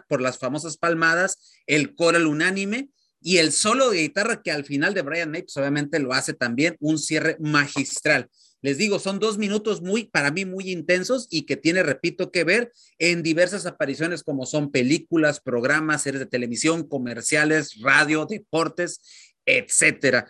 por las famosas palmadas, el coral unánime y el solo de guitarra que al final de Brian May, pues obviamente lo hace también un cierre magistral. Les digo, son dos minutos muy, para mí, muy intensos y que tiene, repito, que ver en diversas apariciones como son películas, programas, series de televisión, comerciales, radio, deportes, etcétera.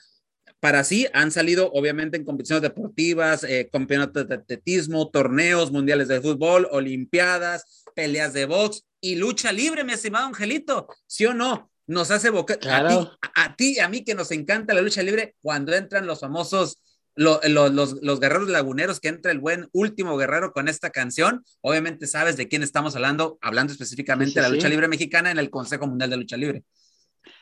Para sí han salido, obviamente, en competiciones deportivas, eh, campeonatos de atletismo, torneos mundiales de fútbol, olimpiadas, peleas de box y lucha libre, mi estimado Angelito, ¿sí o no? Nos hace boca claro. a, ti, a a mí que nos encanta la lucha libre cuando entran los famosos lo- lo- los, los guerreros laguneros, que entra el buen último guerrero con esta canción. Obviamente sabes de quién estamos hablando, hablando específicamente Sí, sí, de la lucha sí. libre mexicana en el Consejo Mundial de Lucha Libre.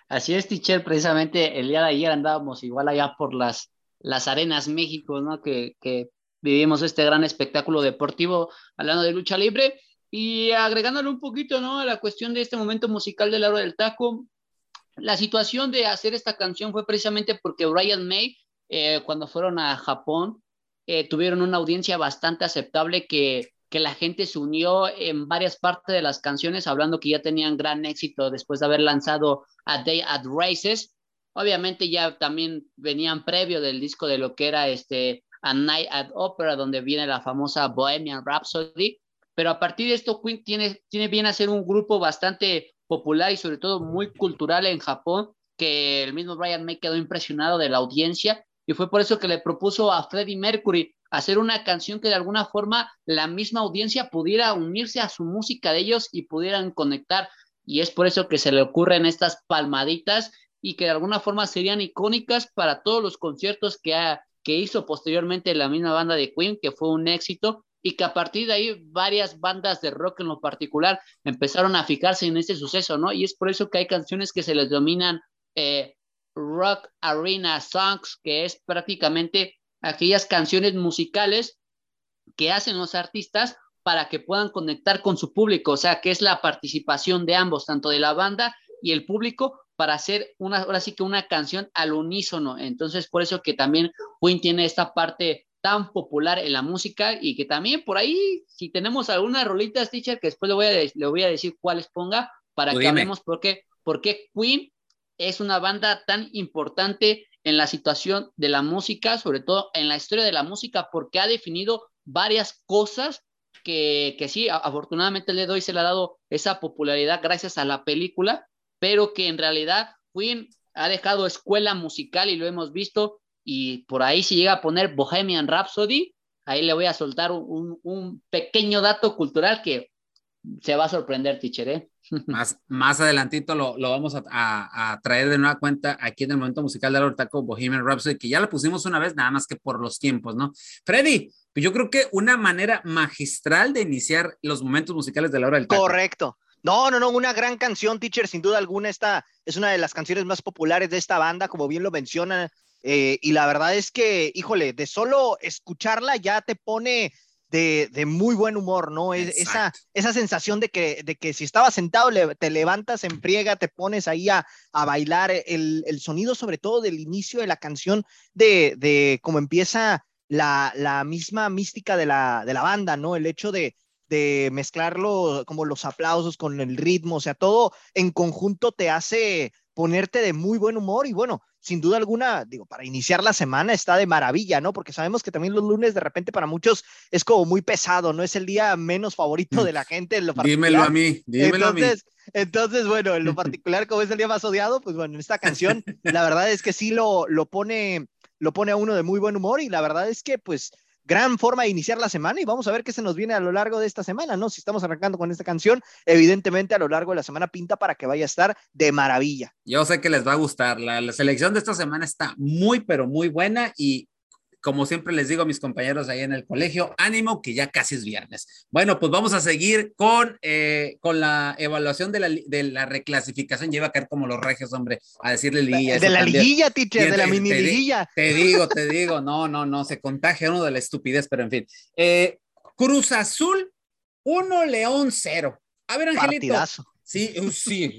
Así es, teacher, precisamente el día de ayer andábamos igual allá por las, las arenas México, ¿no? Que, que vivimos este gran espectáculo deportivo hablando de lucha libre y agregándole un poquito, ¿no? A la cuestión de este momento musical de la hora del taco. La situación de hacer esta canción fue precisamente porque Brian May, eh, cuando fueron a Japón, eh, tuvieron una audiencia bastante aceptable que, que la gente se unió en varias partes de las canciones, hablando que ya tenían gran éxito después de haber lanzado A Day at Races. Obviamente ya también venían previo del disco de lo que era este A Night at Opera, donde viene la famosa Bohemian Rhapsody. Pero a partir de esto, Queen tiene, tiene bien a ser un grupo bastante popular y sobre todo muy cultural en Japón, que el mismo Brian May quedó impresionado de la audiencia y fue por eso que le propuso a Freddie Mercury hacer una canción que de alguna forma la misma audiencia pudiera unirse a su música de ellos y pudieran conectar. Y es por eso que se le ocurren estas palmaditas y que de alguna forma serían icónicas para todos los conciertos que, ha, que hizo posteriormente la misma banda de Queen, que fue un éxito, y que a partir de ahí varias bandas de rock en lo particular empezaron a fijarse en este suceso, ¿no? Y es por eso que hay canciones que se les dominan eh, Rock Arena Songs, que es prácticamente aquellas canciones musicales que hacen los artistas para que puedan conectar con su público, o sea, que es la participación de ambos, tanto de la banda y el público, para hacer una, ahora sí que una canción al unísono. Entonces, por eso que también Queen tiene esta parte tan popular en la música y que también por ahí, si tenemos algunas rolitas, teacher, que después le voy a, le voy a decir cuáles ponga, para Tú que dime. hablemos por qué, por qué Queen es una banda tan importante en la situación de la música, sobre todo en la historia de la música, porque ha definido varias cosas que, que sí, afortunadamente le doy, se le ha dado esa popularidad gracias a la película, pero que en realidad Queen ha dejado escuela musical y lo hemos visto, y por ahí si llega a poner Bohemian Rhapsody, ahí le voy a soltar un- un pequeño dato cultural que se va a sorprender, teacher, ¿eh? Más, más adelantito lo, lo vamos a, a- a traer de nueva cuenta aquí en el momento musical de Ahora con Bohemian Rhapsody, que ya la pusimos una vez, nada más que por los tiempos, ¿no? Freddy, pues yo creo que una manera magistral de iniciar los momentos musicales de la hora del taco. Correcto. No, no, no, una gran canción, teacher, sin duda alguna. Esta es una de las canciones más populares de esta banda, como bien lo menciona. eh, y la verdad es que, híjole, de solo escucharla ya te pone de, de muy buen humor, ¿no? Es- esa, esa sensación de que, de que si estabas sentado, le- te levantas en friega, te pones ahí a, a bailar. El, el sonido, sobre todo del inicio de la canción, de, de cómo empieza la, la misma mística de la, de la banda, ¿no? El hecho de, de mezclarlo como los aplausos con el ritmo, o sea, todo en conjunto te hace ponerte de muy buen humor y bueno, sin duda alguna, digo, para iniciar la semana está de maravilla, ¿no? Porque sabemos que también los lunes de repente para muchos es como muy pesado, ¿no? Es el día menos favorito de la (laughs) gente en lo particular. Dímelo a mí, dímelo a mí. Entonces, entonces, bueno, en lo (laughs) particular, como es el día más odiado, pues bueno, en esta canción, la verdad es que sí lo, lo pone, lo pone a uno de muy buen humor y la verdad es que, pues, gran forma de iniciar la semana y vamos a ver qué se nos viene a lo largo de esta semana, ¿no? Si estamos arrancando con esta canción, evidentemente a lo largo de la semana pinta para que vaya a estar de maravilla. Yo sé que les va a gustar. La, la selección de esta semana está muy, pero muy buena y como siempre les digo a mis compañeros ahí en el colegio, ánimo que ya casi es viernes. Bueno, pues vamos a seguir con, eh, con la evaluación de la, de la reclasificación. Lleva a caer como los regios, hombre, a decirle liguilla. de la también. liguilla, teacher, de la mini te liguilla. Te digo, te (laughs) digo, no, no, no, se contagia uno de la estupidez, pero en fin. Eh, Cruz Azul, 1 León 0. A ver, Angelito. Partidazo. Sí, uh, sí,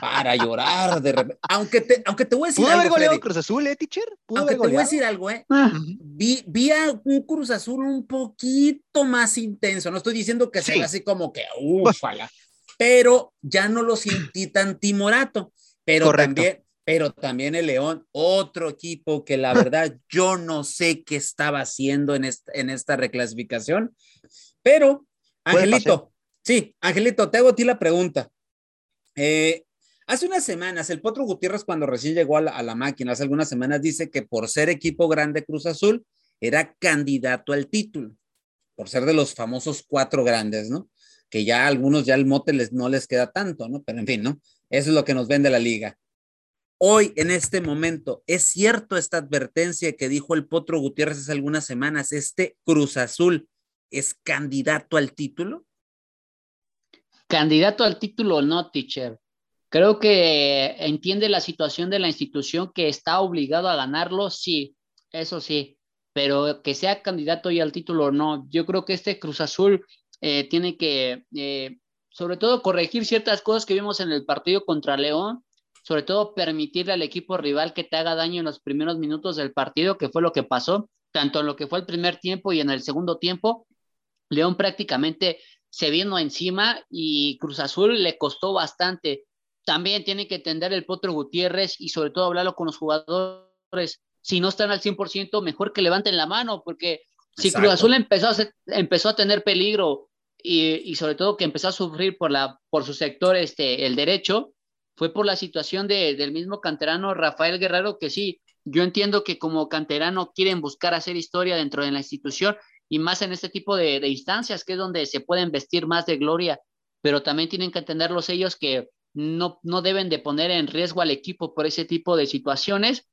para llorar de repente. Aunque te, aunque te voy a decir ¿Pudo haber algo, goleado Freddy. Cruz Azul, eh, teacher? ¿Pudo Aunque haber te voy a goleado? decir algo, eh. Ah. Vi, vi a un Cruz Azul un poquito más intenso. No estoy diciendo que Sí. sea así como que, ufala, pero ya no lo sentí tan timorato. Pero Correcto. también, pero también el León, otro equipo que la verdad yo no sé qué estaba haciendo en esta, en esta reclasificación. Pero, Angelito, sí, Angelito, te hago a ti la pregunta. Eh, hace unas semanas, el Potro Gutiérrez, cuando recién llegó a la, máquina, hace algunas semanas, dice que por ser equipo grande Cruz Azul, era candidato al título, por ser de los famosos cuatro grandes, ¿no? Que ya a algunos ya el mote les, no les queda tanto, ¿no? Pero en fin, ¿no? Eso es lo que nos vende la liga. hoy, en este momento, ¿es cierto esta advertencia que dijo el Potro Gutiérrez hace algunas semanas? ¿Este Cruz Azul es candidato al título? Candidato al título no, teacher. Creo que entiende la situación de la institución que está obligado a ganarlo, sí, eso sí, pero que sea candidato y al título no. Yo creo que este Cruz Azul eh, tiene que, eh, sobre todo, corregir ciertas cosas que vimos en el partido contra León sobre todo permitirle al equipo rival que te haga daño en los primeros minutos del partido, que fue lo que pasó, tanto en lo que fue el primer tiempo y en el segundo tiempo. León prácticamente se vino encima y Cruz Azul le costó bastante. También tiene que entender el Potro Gutiérrez y sobre todo hablarlo con los jugadores. Si no están al 100%, mejor que levanten la mano, porque si Cruz Azul empezó a, empezó a tener peligro y, y, sobre todo que empezó a sufrir por, la, por su sector este, el derecho, fue por la situación de, del mismo canterano Rafael Guerrero, que sí, yo entiendo que como canterano quieren buscar hacer historia dentro de la institución y más en este tipo de, de instancias, que es donde se pueden vestir más de gloria, pero también tienen que entenderlos ellos que no, no deben de poner en riesgo al equipo por ese tipo de situaciones,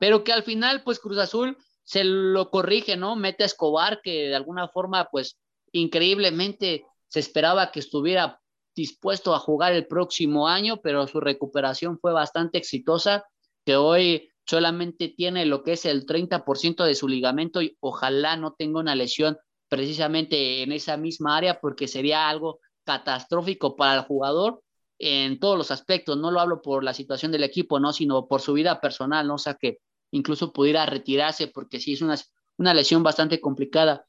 pero que al final, pues Cruz Azul se lo corrige, ¿no? Mete a Escobar, que de alguna forma, pues increíblemente se esperaba que estuviera dispuesto a jugar el próximo año, pero su recuperación fue bastante exitosa, que hoy solamente tiene lo que es el 30% de su ligamento y ojalá no tenga una lesión precisamente en esa misma área porque sería algo catastrófico para el jugador en todos los aspectos. No lo hablo por la situación del equipo, no, sino por su vida personal, ¿no? O sea, que incluso pudiera retirarse porque sí es una, una lesión bastante complicada.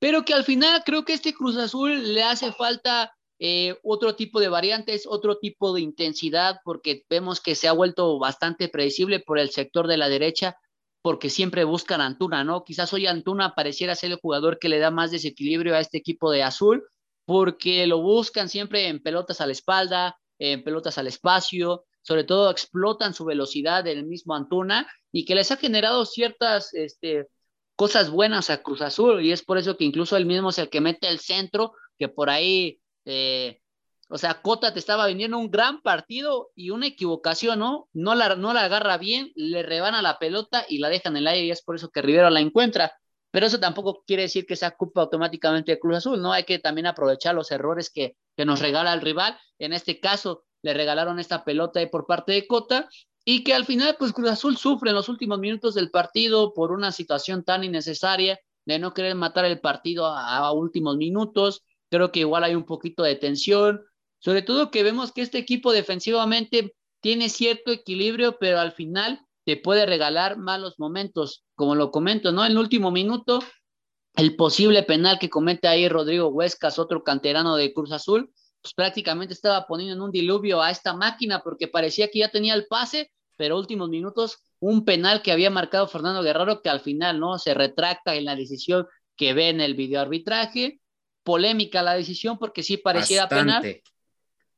Pero que al final creo que este Cruz Azul le hace falta eh, otro tipo de variantes, otro tipo de intensidad, porque vemos que se ha vuelto bastante predecible por el sector de la derecha, porque siempre buscan Antuna, ¿no? Quizás hoy Antuna pareciera ser el jugador que le da más desequilibrio a este equipo de azul, porque lo buscan siempre en pelotas a la espalda, en pelotas al espacio, sobre todo explotan su velocidad del mismo Antuna y que les ha generado ciertas este, cosas buenas a Cruz Azul y es por eso que incluso él mismo es el que mete el centro, que por ahí eh, o sea, Cota te estaba vendiendo un gran partido y una equivocación, ¿no? No la, no la agarra bien, le rebana la pelota y la deja en el aire y es por eso que Rivero la encuentra. Pero eso tampoco quiere decir que sea culpa automáticamente de Cruz Azul, ¿no? Hay que también aprovechar los errores que, nos regala el rival. En este caso, le regalaron esta pelota ahí por parte de Cota y que al final, pues Cruz Azul sufre en los últimos minutos del partido por una situación tan innecesaria de no querer matar el partido a últimos minutos Creo que igual hay un poquito de tensión, sobre todo que vemos que este equipo defensivamente tiene cierto equilibrio, pero al final te puede regalar malos momentos, como lo comento, ¿no? En el último minuto, el posible penal que comete ahí Rodrigo Huescas, otro canterano de Cruz Azul, pues prácticamente estaba poniendo en un diluvio a esta máquina porque parecía que ya tenía el pase, pero últimos minutos, un penal que había marcado Fernando Guerrero que al final, ¿no? Se retracta en la decisión que ve en el videoarbitraje polémica la decisión porque sí pareciera penal,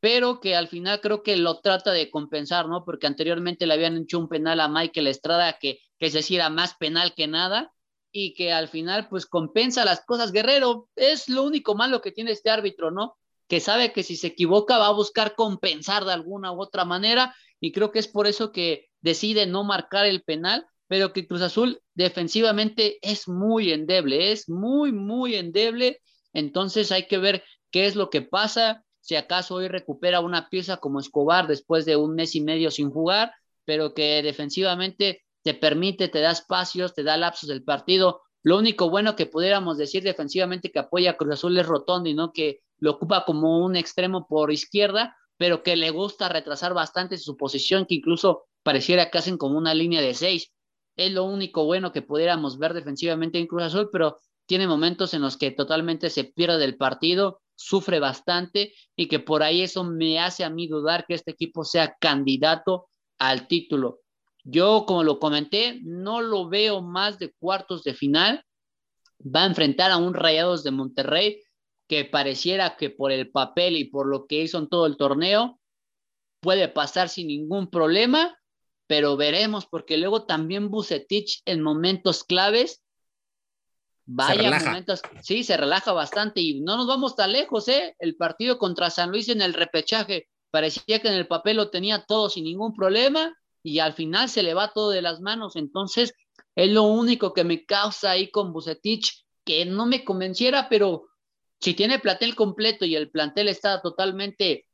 pero que al final creo que lo trata de compensar, ¿no? Porque anteriormente le habían hecho un penal a Michael Estrada que, que es decir, más penal que nada y que al final pues compensa las cosas. Guerrero es lo único malo que tiene este árbitro, ¿no? Que sabe que si se equivoca va a buscar compensar de alguna u otra manera y creo que es por eso que decide no marcar el penal, pero que Cruz Azul defensivamente es muy endeble, es muy, muy endeble entonces hay que ver qué es lo que pasa, si acaso hoy recupera una pieza como Escobar después de un mes y medio sin jugar, pero que defensivamente te permite, te da espacios, te da lapsos del partido. Lo único bueno que pudiéramos decir defensivamente que apoya a Cruz Azul es Rotondi, ¿no? Que lo ocupa como un extremo por izquierda, pero que le gusta retrasar bastante su posición, que incluso pareciera que hacen como una línea de seis. Es lo único bueno que pudiéramos ver defensivamente en Cruz Azul, pero tiene momentos en los que totalmente se pierde del partido, sufre bastante y que por ahí eso me hace a mí dudar que este equipo sea candidato al título. Yo, como lo comenté, no lo veo más de cuartos de final. Va a enfrentar a un Rayados de Monterrey que pareciera que por el papel y por lo que hizo en todo el torneo puede pasar sin ningún problema, pero veremos porque luego también Bucetich en momentos claves Vaya momentos, sí, se relaja bastante y no nos vamos tan lejos, ¿eh? El partido contra San Luis en el repechaje, parecía que en el papel lo tenía todo sin ningún problema y al final se le va todo de las manos. Entonces, es lo único que me causa ahí con Bucetich, que no me convenciera, pero si tiene plantel completo y el plantel está totalmente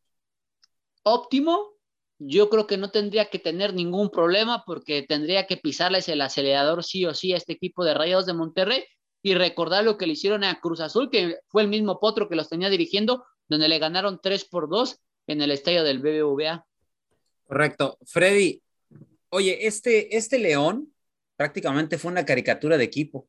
óptimo, yo creo que no tendría que tener ningún problema porque tendría que pisarles el acelerador sí o sí a este equipo de Rayados de Monterrey y recordar lo que le hicieron a Cruz Azul, que fue el mismo Potro que los tenía dirigiendo, donde le ganaron 3 por 2 en el estadio del BBVA. Correcto. Freddy, oye, este, este León prácticamente fue una caricatura de equipo.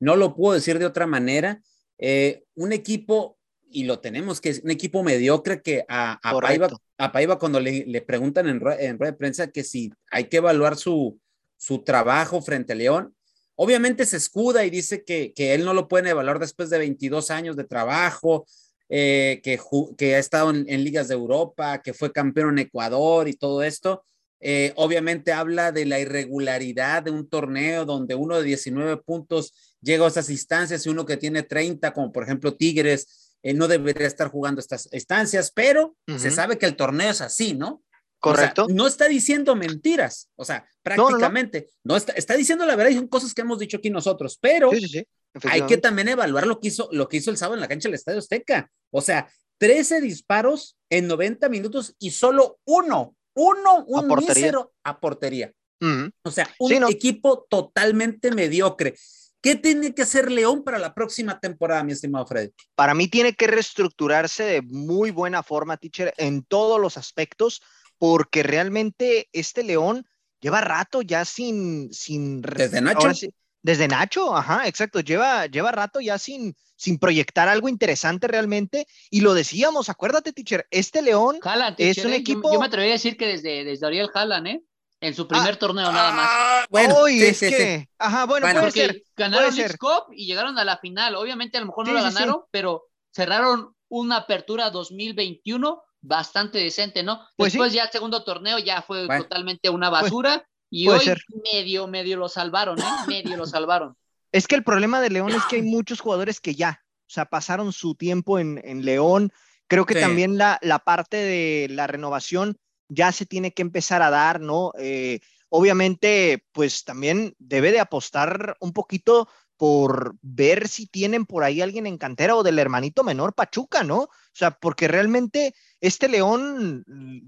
No lo puedo decir de otra manera. Eh, un equipo, y lo tenemos, que es un equipo mediocre que a, a Paiva, a Paiva, cuando le, le preguntan en, en, rueda de prensa que si hay que evaluar su, su trabajo frente a León, obviamente se escuda y dice que, que él no lo puede evaluar después de 22 años de trabajo, eh, que, que, ha estado en, en, ligas de Europa, que fue campeón en Ecuador y todo esto. Eh, obviamente habla de la irregularidad de un torneo donde uno de 19 puntos llega a esas instancias y uno que tiene 30, como por ejemplo Tigres, eh, no debería estar jugando estas instancias, pero uh -huh. se sabe que el torneo es así, ¿no? Correcto. O sea, no está diciendo mentiras, o sea, prácticamente, no, no. no está, está, diciendo la verdad y son cosas que hemos dicho aquí nosotros, pero sí, sí, sí. hay que también evaluar lo que hizo, lo que hizo el sábado en la cancha del Estadio Azteca. O sea, 13 disparos en 90 minutos y solo uno, uno, un a portería. mísero a portería. Uh -huh. O sea, un equipo totalmente mediocre. ¿Qué tiene que hacer León para la próxima temporada, mi estimado Freddy? Para mí tiene que reestructurarse de muy buena forma, teacher, en todos los aspectos, porque realmente este León lleva rato ya sin... sin Desde Nacho. Sí, desde Nacho, ajá, exacto, lleva, lleva rato ya sin, sin proyectar algo interesante realmente, y lo decíamos, acuérdate, teacher, este León es un eh, equipo... Yo, yo, me atrevería a decir que desde, desde Ariel Haaland, ¿eh? En su primer ah, torneo nada más. Ah, bueno, sí, es sí, que, sí. ajá, bueno, bueno puede ser. Ganaron el Cup y llegaron a la final. Obviamente a lo mejor no la ganaron, pero cerraron una apertura 2021 bastante decente, ¿no? Pues Después ya el segundo torneo ya fue bueno. totalmente una basura pues, y hoy ser. medio, medio lo salvaron, ¿eh? Medio lo salvaron. Es que el problema de León es que hay muchos jugadores que ya, o sea, pasaron su tiempo en, en León. Creo que sí. también la, la parte de la renovación ya se tiene que empezar a dar, ¿no? Eh, obviamente, pues también debe de apostar un poquito por ver si tienen por ahí alguien en cantera o del hermanito menor Pachuca, ¿no? O sea, porque realmente este León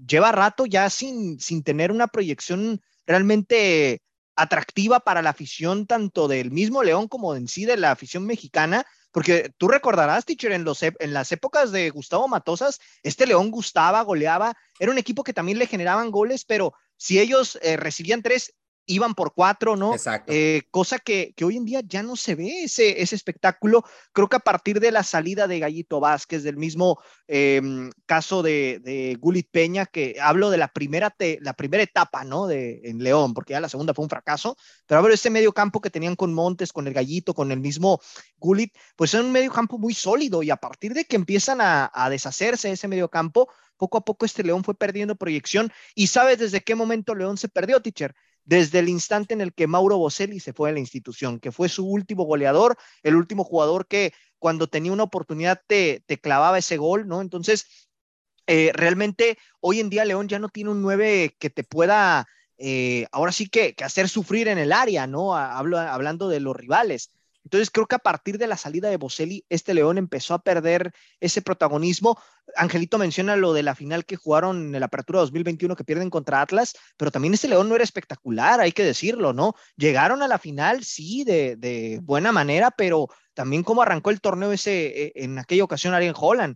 lleva rato ya sin, sin tener una proyección realmente atractiva para la afición tanto del mismo León como en sí de la afición mexicana, porque tú recordarás, teacher, en, los, en las épocas de Gustavo Matosas, este León gustaba, goleaba, era un equipo que también le generaban goles, pero si ellos eh, recibían tres, iban por cuatro, ¿no? Exacto. Eh, cosa que, que, hoy en día ya no se ve ese, ese espectáculo. Creo que a partir de la salida de Gallito Vázquez, del mismo eh, caso de, de, Gulit Peña, que hablo de la primera, te, la primera etapa, ¿no? De, en León, porque ya la segunda fue un fracaso, pero hablo de este medio campo que tenían con Montes, con el Gallito, con el mismo Gulit, pues es un medio campo muy sólido y a partir de que empiezan a, a deshacerse ese medio campo, poco a poco este León fue perdiendo proyección y sabes desde qué momento León se perdió, teacher desde el instante en el que Mauro Boselli se fue a la institución, que fue su último goleador, el último jugador que cuando tenía una oportunidad te, te clavaba ese gol, ¿no? Entonces, eh, realmente hoy en día León ya no tiene un 9 que te pueda, eh, ahora sí que, que, hacer sufrir en el área, ¿no? Hablo, hablando de los rivales. Entonces creo que a partir de la salida de Boselli, este León empezó a perder ese protagonismo. Angelito menciona lo de la final que jugaron en la Apertura 2021 que pierden contra Atlas, pero también este León no era espectacular, hay que decirlo, ¿no? Llegaron a la final, sí, de, de buena manera, pero también cómo arrancó el torneo ese eh, en aquella ocasión Ariel Holland.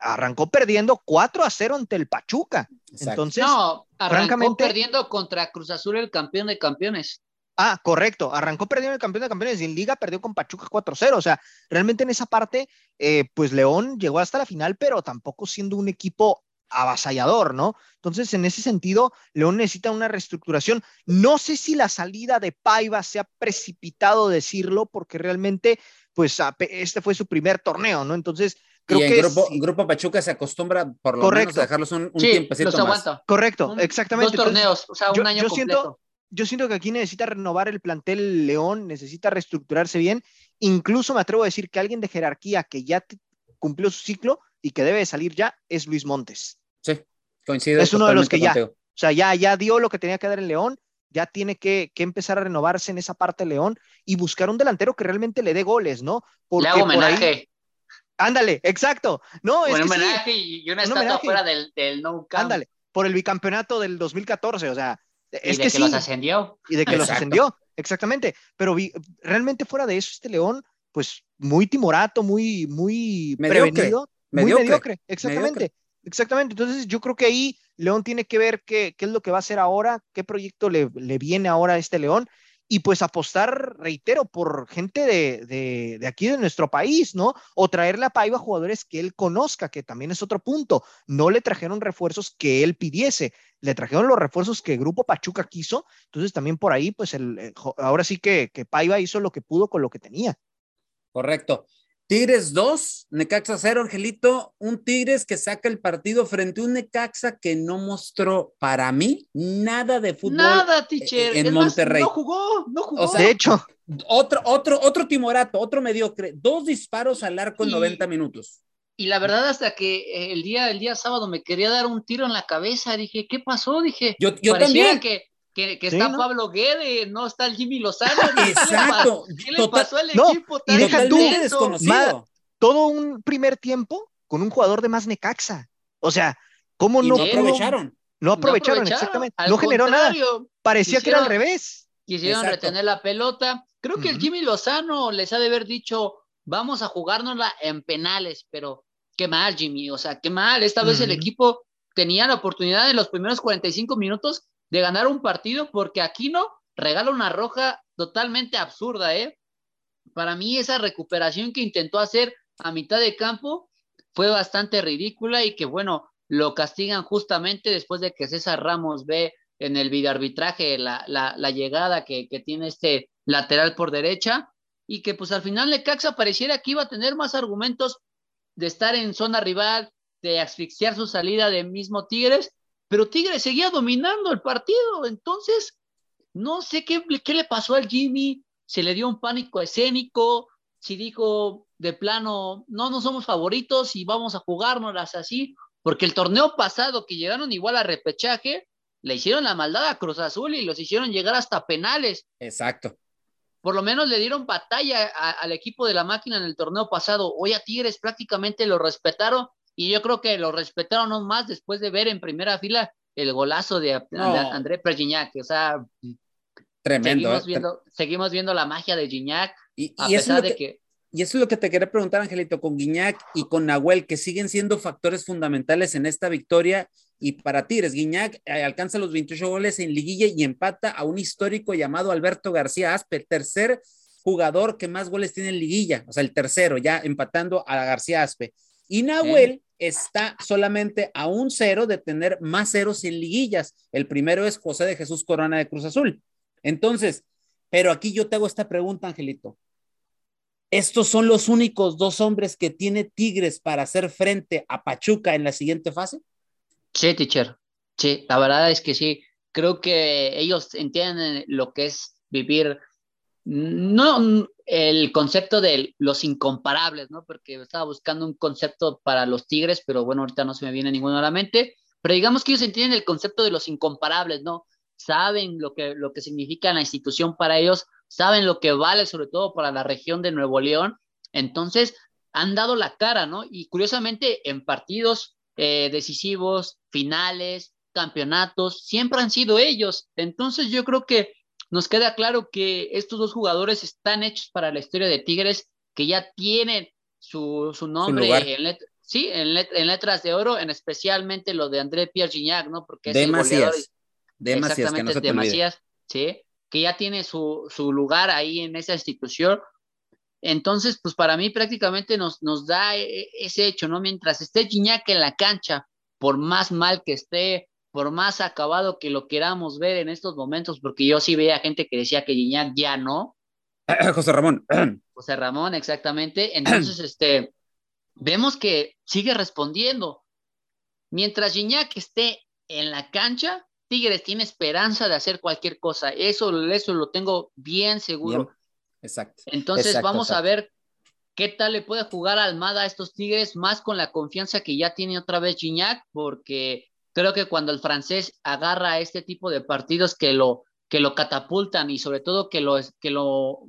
Arrancó perdiendo 4 a 0 ante el Pachuca. Exacto. Entonces, no, arrancó francamente, perdiendo contra Cruz Azul, el campeón de campeones. Ah, correcto. Arrancó perdiendo el campeón de campeones y en Liga perdió con Pachuca 4-0. O sea, realmente en esa parte, eh, pues León llegó hasta la final, pero tampoco siendo un equipo avasallador, ¿no? Entonces, en ese sentido, León necesita una reestructuración. No sé si la salida de Paiva se ha precipitado decirlo, porque realmente, pues, este fue su primer torneo, ¿no? Entonces, Creo y en que grupo, sí. grupo, Pachuca se acostumbra por lo Correcto. menos a dejarlos un, un sí, tiempecito los aguanta. más. Correcto, un, exactamente. Dos torneos, o sea, un yo, año yo completo. Siento, yo siento que aquí necesita renovar el plantel León, necesita reestructurarse bien. Incluso me atrevo a decir que alguien de jerarquía que ya cumplió su ciclo y que debe de salir ya es Luis Montes. Sí. Coincido es uno de los que ya, contigo. o sea, ya, ya dio lo que tenía que dar en León, ya tiene que, que empezar a renovarse en esa parte de León y buscar un delantero que realmente le dé goles, ¿no? Le hago por ahí- homenaje. ándale, exacto. No, es un que sí, homenaje y una un estatua homenaje. fuera del, del no ándale, por el bicampeonato del 2014, o sea, Y es de que, que, sí, los ascendió. y de que los ascendió, exactamente. Pero vi- realmente fuera de eso, este León, pues muy timorato, muy, muy Mediocre, prevenido, muy mediocre, mediocre, exactamente. Exactamente. Entonces, yo creo que ahí León tiene que ver qué, qué es lo que va a hacer ahora, qué proyecto le, le viene ahora a este León. Y pues apostar, reitero, por gente de, de, aquí de nuestro país, ¿no? O traerle a Paiva jugadores que él conozca, que también es otro punto. No le trajeron refuerzos que él pidiese, le trajeron los refuerzos que Grupo Pachuca quiso. Entonces también por ahí, pues el, eh, ahora sí que, que Paiva hizo lo que pudo con lo que tenía. Correcto. Tigres 2, Necaxa 0, Angelito. Un Tigres que saca el partido frente a un Necaxa que no mostró para mí nada de fútbol. Nada, teacher. en Es más, Monterrey. no jugó, no jugó. O sea, De hecho, Otro, otro, otro timorato, otro mediocre. Dos disparos al arco en Y- 90 minutos. Y la verdad, hasta que eh, el día, el día sábado me quería dar un tiro en la cabeza, dije, ¿qué pasó? Dije, Yo, yo también. que, que, que Sí, está ¿no? Pablo Guede, no está el Jimmy Lozano. Exacto. ¿Qué le pasó, ¿Qué le Total- pasó al No, equipo y tan deja tú, desconocido. todo un primer tiempo con un jugador de más Necaxa. O sea, ¿cómo y no, no aprovecharon. No aprovecharon, exactamente. No generó nada. Parecía que era al revés. Quisieron Exacto. retener la pelota. Creo que el. Jimmy Lozano les ha de haber dicho, vamos a jugárnosla en penales, pero qué mal, Jimmy. O sea, qué mal. Esta vez el equipo tenía la oportunidad en los primeros 45 minutos de ganar un partido porque Aquino regala una roja totalmente absurda, ¿eh? Para mí esa recuperación que intentó hacer a mitad de campo fue bastante ridícula y que bueno, lo castigan justamente después de que César Ramos ve en el videoarbitraje la, la, la llegada que, que tiene este lateral por derecha y que pues al final Necaxa pareciera que iba a tener más argumentos de estar en zona rival, de asfixiar su salida de mismo Tigres, pero Tigres seguía dominando el partido, entonces no sé qué, qué le pasó al Jimmy, se le dio un pánico escénico, si dijo de plano, no, no somos favoritos y vamos a jugárnoslas así, porque el torneo pasado que llegaron igual a repechaje, le hicieron la maldad a Cruz Azul y los hicieron llegar hasta penales. Exacto. Por lo menos le dieron batalla a- al equipo de la máquina en el torneo pasado. Hoy a Tigres prácticamente lo respetaron y yo creo que lo respetaron aún más después de ver en primera fila el golazo de, No. André Pergignac. O sea, Tremendo. seguimos ¿eh? viendo, seguimos viendo la magia de Gignac, Y, a y eso es pesar de que, que y eso es lo que te quería preguntar, Angelito, con Guiñac y con Nahuel, que siguen siendo factores fundamentales en esta victoria. Y para Tigres, Guiñac eh, alcanza los 28 goles en liguilla y empata a un histórico llamado Alberto García Aspe, tercer jugador que más goles tiene en liguilla, o sea, el tercero, ya empatando a García Aspe. Y Nahuel está solamente a un cero de tener más ceros en liguillas. El primero es José de Jesús Corona de Cruz Azul. Entonces, pero aquí yo te hago esta pregunta, Angelito. Estos son los únicos dos hombres que tiene Tigres para hacer frente a Pachuca en la siguiente fase. Sí, teacher. Sí, la verdad es que sí. Creo que ellos entienden lo que es vivir, no el concepto de los incomparables, ¿no? Porque estaba buscando un concepto para los Tigres, pero bueno, ahorita no se me viene ninguno a la mente. Pero digamos que ellos entienden el concepto de los incomparables, ¿no? Saben lo que, lo que significa la institución para ellos, saben lo que vale sobre todo para la región de Nuevo León. Entonces, han dado la cara, ¿no? Y curiosamente, en partidos eh, decisivos, finales, campeonatos, siempre han sido ellos. Entonces yo creo que nos queda claro que estos dos jugadores están hechos para la historia de Tigres, que ya tienen su, su nombre en, let- sí, en, let- en letras de oro, en especialmente lo de André Pierre Gignac, ¿no? Porque es el goleador. Que no Exactamente. Macías, sí, que ya tiene su, su lugar ahí en esa institución. Entonces, pues para mí prácticamente nos, nos da e- ese hecho, ¿no? Mientras esté Gignac en la cancha, por más mal que esté, por más acabado que lo queramos ver en estos momentos, porque yo sí veía gente que decía que Gignac ya no, (clears throat) José Ramón. (clears throat) José Ramón, exactamente. Entonces, (clears throat) este, vemos que sigue respondiendo. Mientras Gignac esté en la cancha, Tigres tiene esperanza de hacer cualquier cosa. Eso, eso lo tengo bien seguro. Bien. Exacto. Entonces, Exacto, vamos a exacto. ver qué tal le puede jugar a Almada a estos Tigres, más con la confianza que ya tiene otra vez Gignac, porque creo que cuando el francés agarra este tipo de partidos que lo, que lo catapultan y sobre todo que lo, que, lo,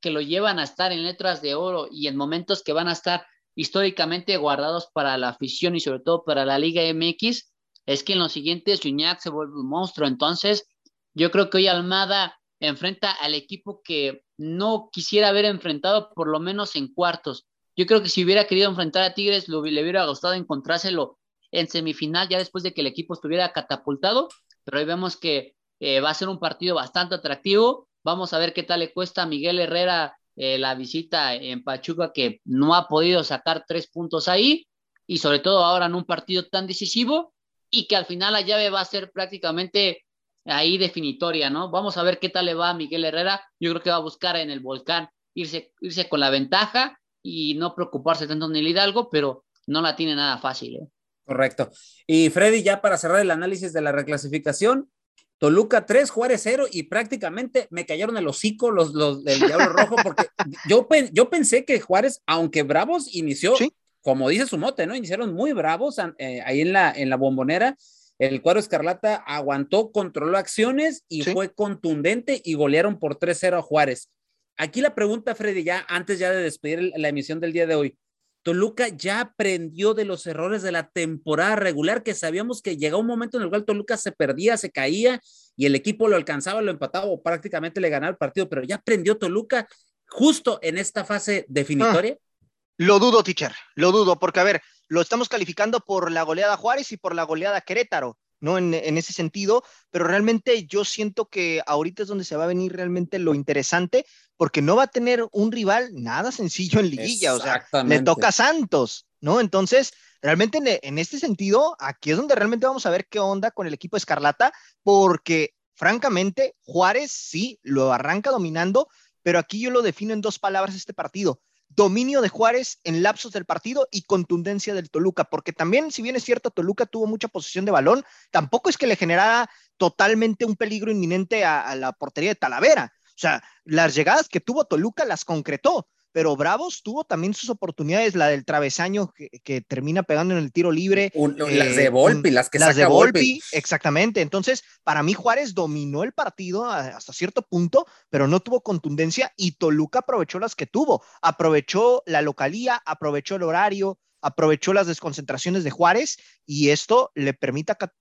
que lo llevan a estar en letras de oro y en momentos que van a estar históricamente guardados para la afición y sobre todo para la Liga MX, es que en los siguientes Gignac se vuelve un monstruo. Entonces, yo creo que hoy Almada enfrenta al equipo que no quisiera haber enfrentado por lo menos en cuartos. Yo creo que si hubiera querido enfrentar a Tigres, le hubiera gustado encontrárselo en semifinal ya después de que el equipo estuviera catapultado, pero hoy vemos que eh, va a ser un partido bastante atractivo. Vamos a ver qué tal le cuesta a Miguel Herrera eh, la visita en Pachuca, que no ha podido sacar tres puntos ahí, y sobre todo ahora en un partido tan decisivo, y que al final la llave va a ser prácticamente ahí definitoria, ¿no? Vamos a ver qué tal le va a Miguel Herrera. Yo creo que va a buscar en el volcán irse, irse con la ventaja y no preocuparse tanto en el Hidalgo, pero no la tiene nada fácil, ¿eh? Correcto. Y Freddy, ya para cerrar el análisis de la reclasificación, Toluca 3, Juárez 0 y prácticamente me cayeron el hocico los, los del Diablo Rojo porque (laughs) yo, yo pensé que Juárez, aunque Bravos inició, como dice su mote, ¿no? Iniciaron muy bravos eh, ahí en la, en la bombonera. El cuadro Escarlata aguantó, controló acciones y fue contundente y golearon por 3-0 a Juárez. Aquí la pregunta, Freddy, ya antes ya de despedir la emisión del día de hoy. Toluca ya aprendió de los errores de la temporada regular, que sabíamos que llegaba un momento en el cual Toluca se perdía, se caía y el equipo lo alcanzaba, lo empataba o prácticamente le ganaba el partido, pero ya aprendió Toluca justo en esta fase definitoria. Ah, lo dudo, teacher, lo dudo, porque a ver, lo estamos calificando por la goleada Juárez y por la goleada Querétaro. ¿no? En, en, ese sentido, pero realmente yo siento que ahorita es donde se va a venir realmente lo interesante, porque no va a tener un rival nada sencillo en liguilla, o sea, le toca a Santos, ¿no? Entonces, realmente en, en, este sentido, aquí es donde realmente vamos a ver qué onda con el equipo Escarlata, porque francamente, Juárez sí lo arranca dominando, pero aquí yo lo defino en dos palabras este partido dominio de Juárez en lapsos del partido y contundencia del Toluca, porque también, si bien es cierto, Toluca tuvo mucha posesión de balón, tampoco es que le generara totalmente un peligro inminente a, a la portería de Talavera. O sea, las llegadas que tuvo Toluca las concretó pero Bravos tuvo también sus oportunidades, la del travesaño que, termina pegando en el tiro libre. las de Volpi, las que las de Volpi, exactamente. Entonces, para mí Juárez dominó el partido hasta cierto punto, pero no tuvo contundencia y Toluca aprovechó las que tuvo. Aprovechó la localía, aprovechó el horario, aprovechó las desconcentraciones de Juárez y esto le,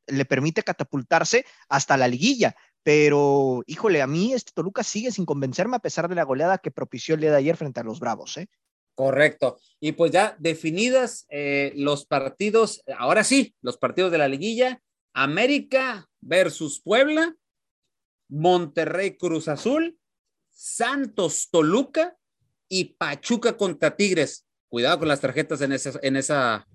le permite catapultarse hasta la liguilla. Pero, híjole, a mí este Toluca sigue sin convencerme a pesar de la goleada que propició el día de ayer frente a los Bravos. ¿eh? Correcto. Y pues ya definidas eh, los partidos, ahora sí, los partidos de la liguilla, América versus Puebla, Monterrey Cruz Azul, Santos Toluca y Pachuca contra Tigres. Cuidado con las tarjetas en, esa, en, esa,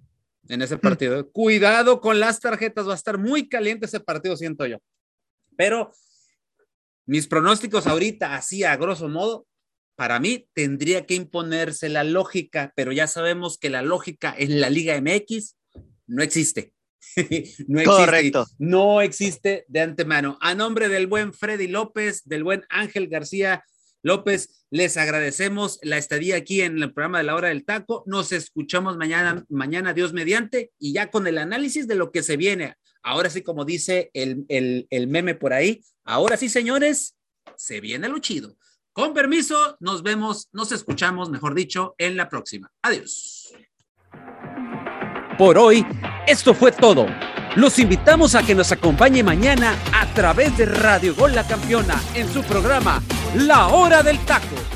en ese mm. partido. Cuidado con las tarjetas, va a estar muy caliente ese partido, siento yo. Pero mis pronósticos ahorita, así a grosso modo, para mí tendría que imponerse la lógica, pero ya sabemos que la lógica en la Liga MX no existe. (laughs) no existe, Correcto. No existe de antemano. A nombre del buen Freddy López, del buen Ángel García López, les agradecemos la estadía aquí en el programa de la hora del taco. Nos escuchamos mañana, mañana Dios mediante, y ya con el análisis de lo que se viene. Ahora sí, como dice el, el, meme por ahí, ahora sí, señores, se viene lo chido. Con permiso, nos vemos, nos escuchamos, mejor dicho, en la próxima. Adiós. Por hoy, esto fue todo. Los invitamos a que nos acompañe mañana a través de Radio Gol La Campeona en su programa La Hora del Taco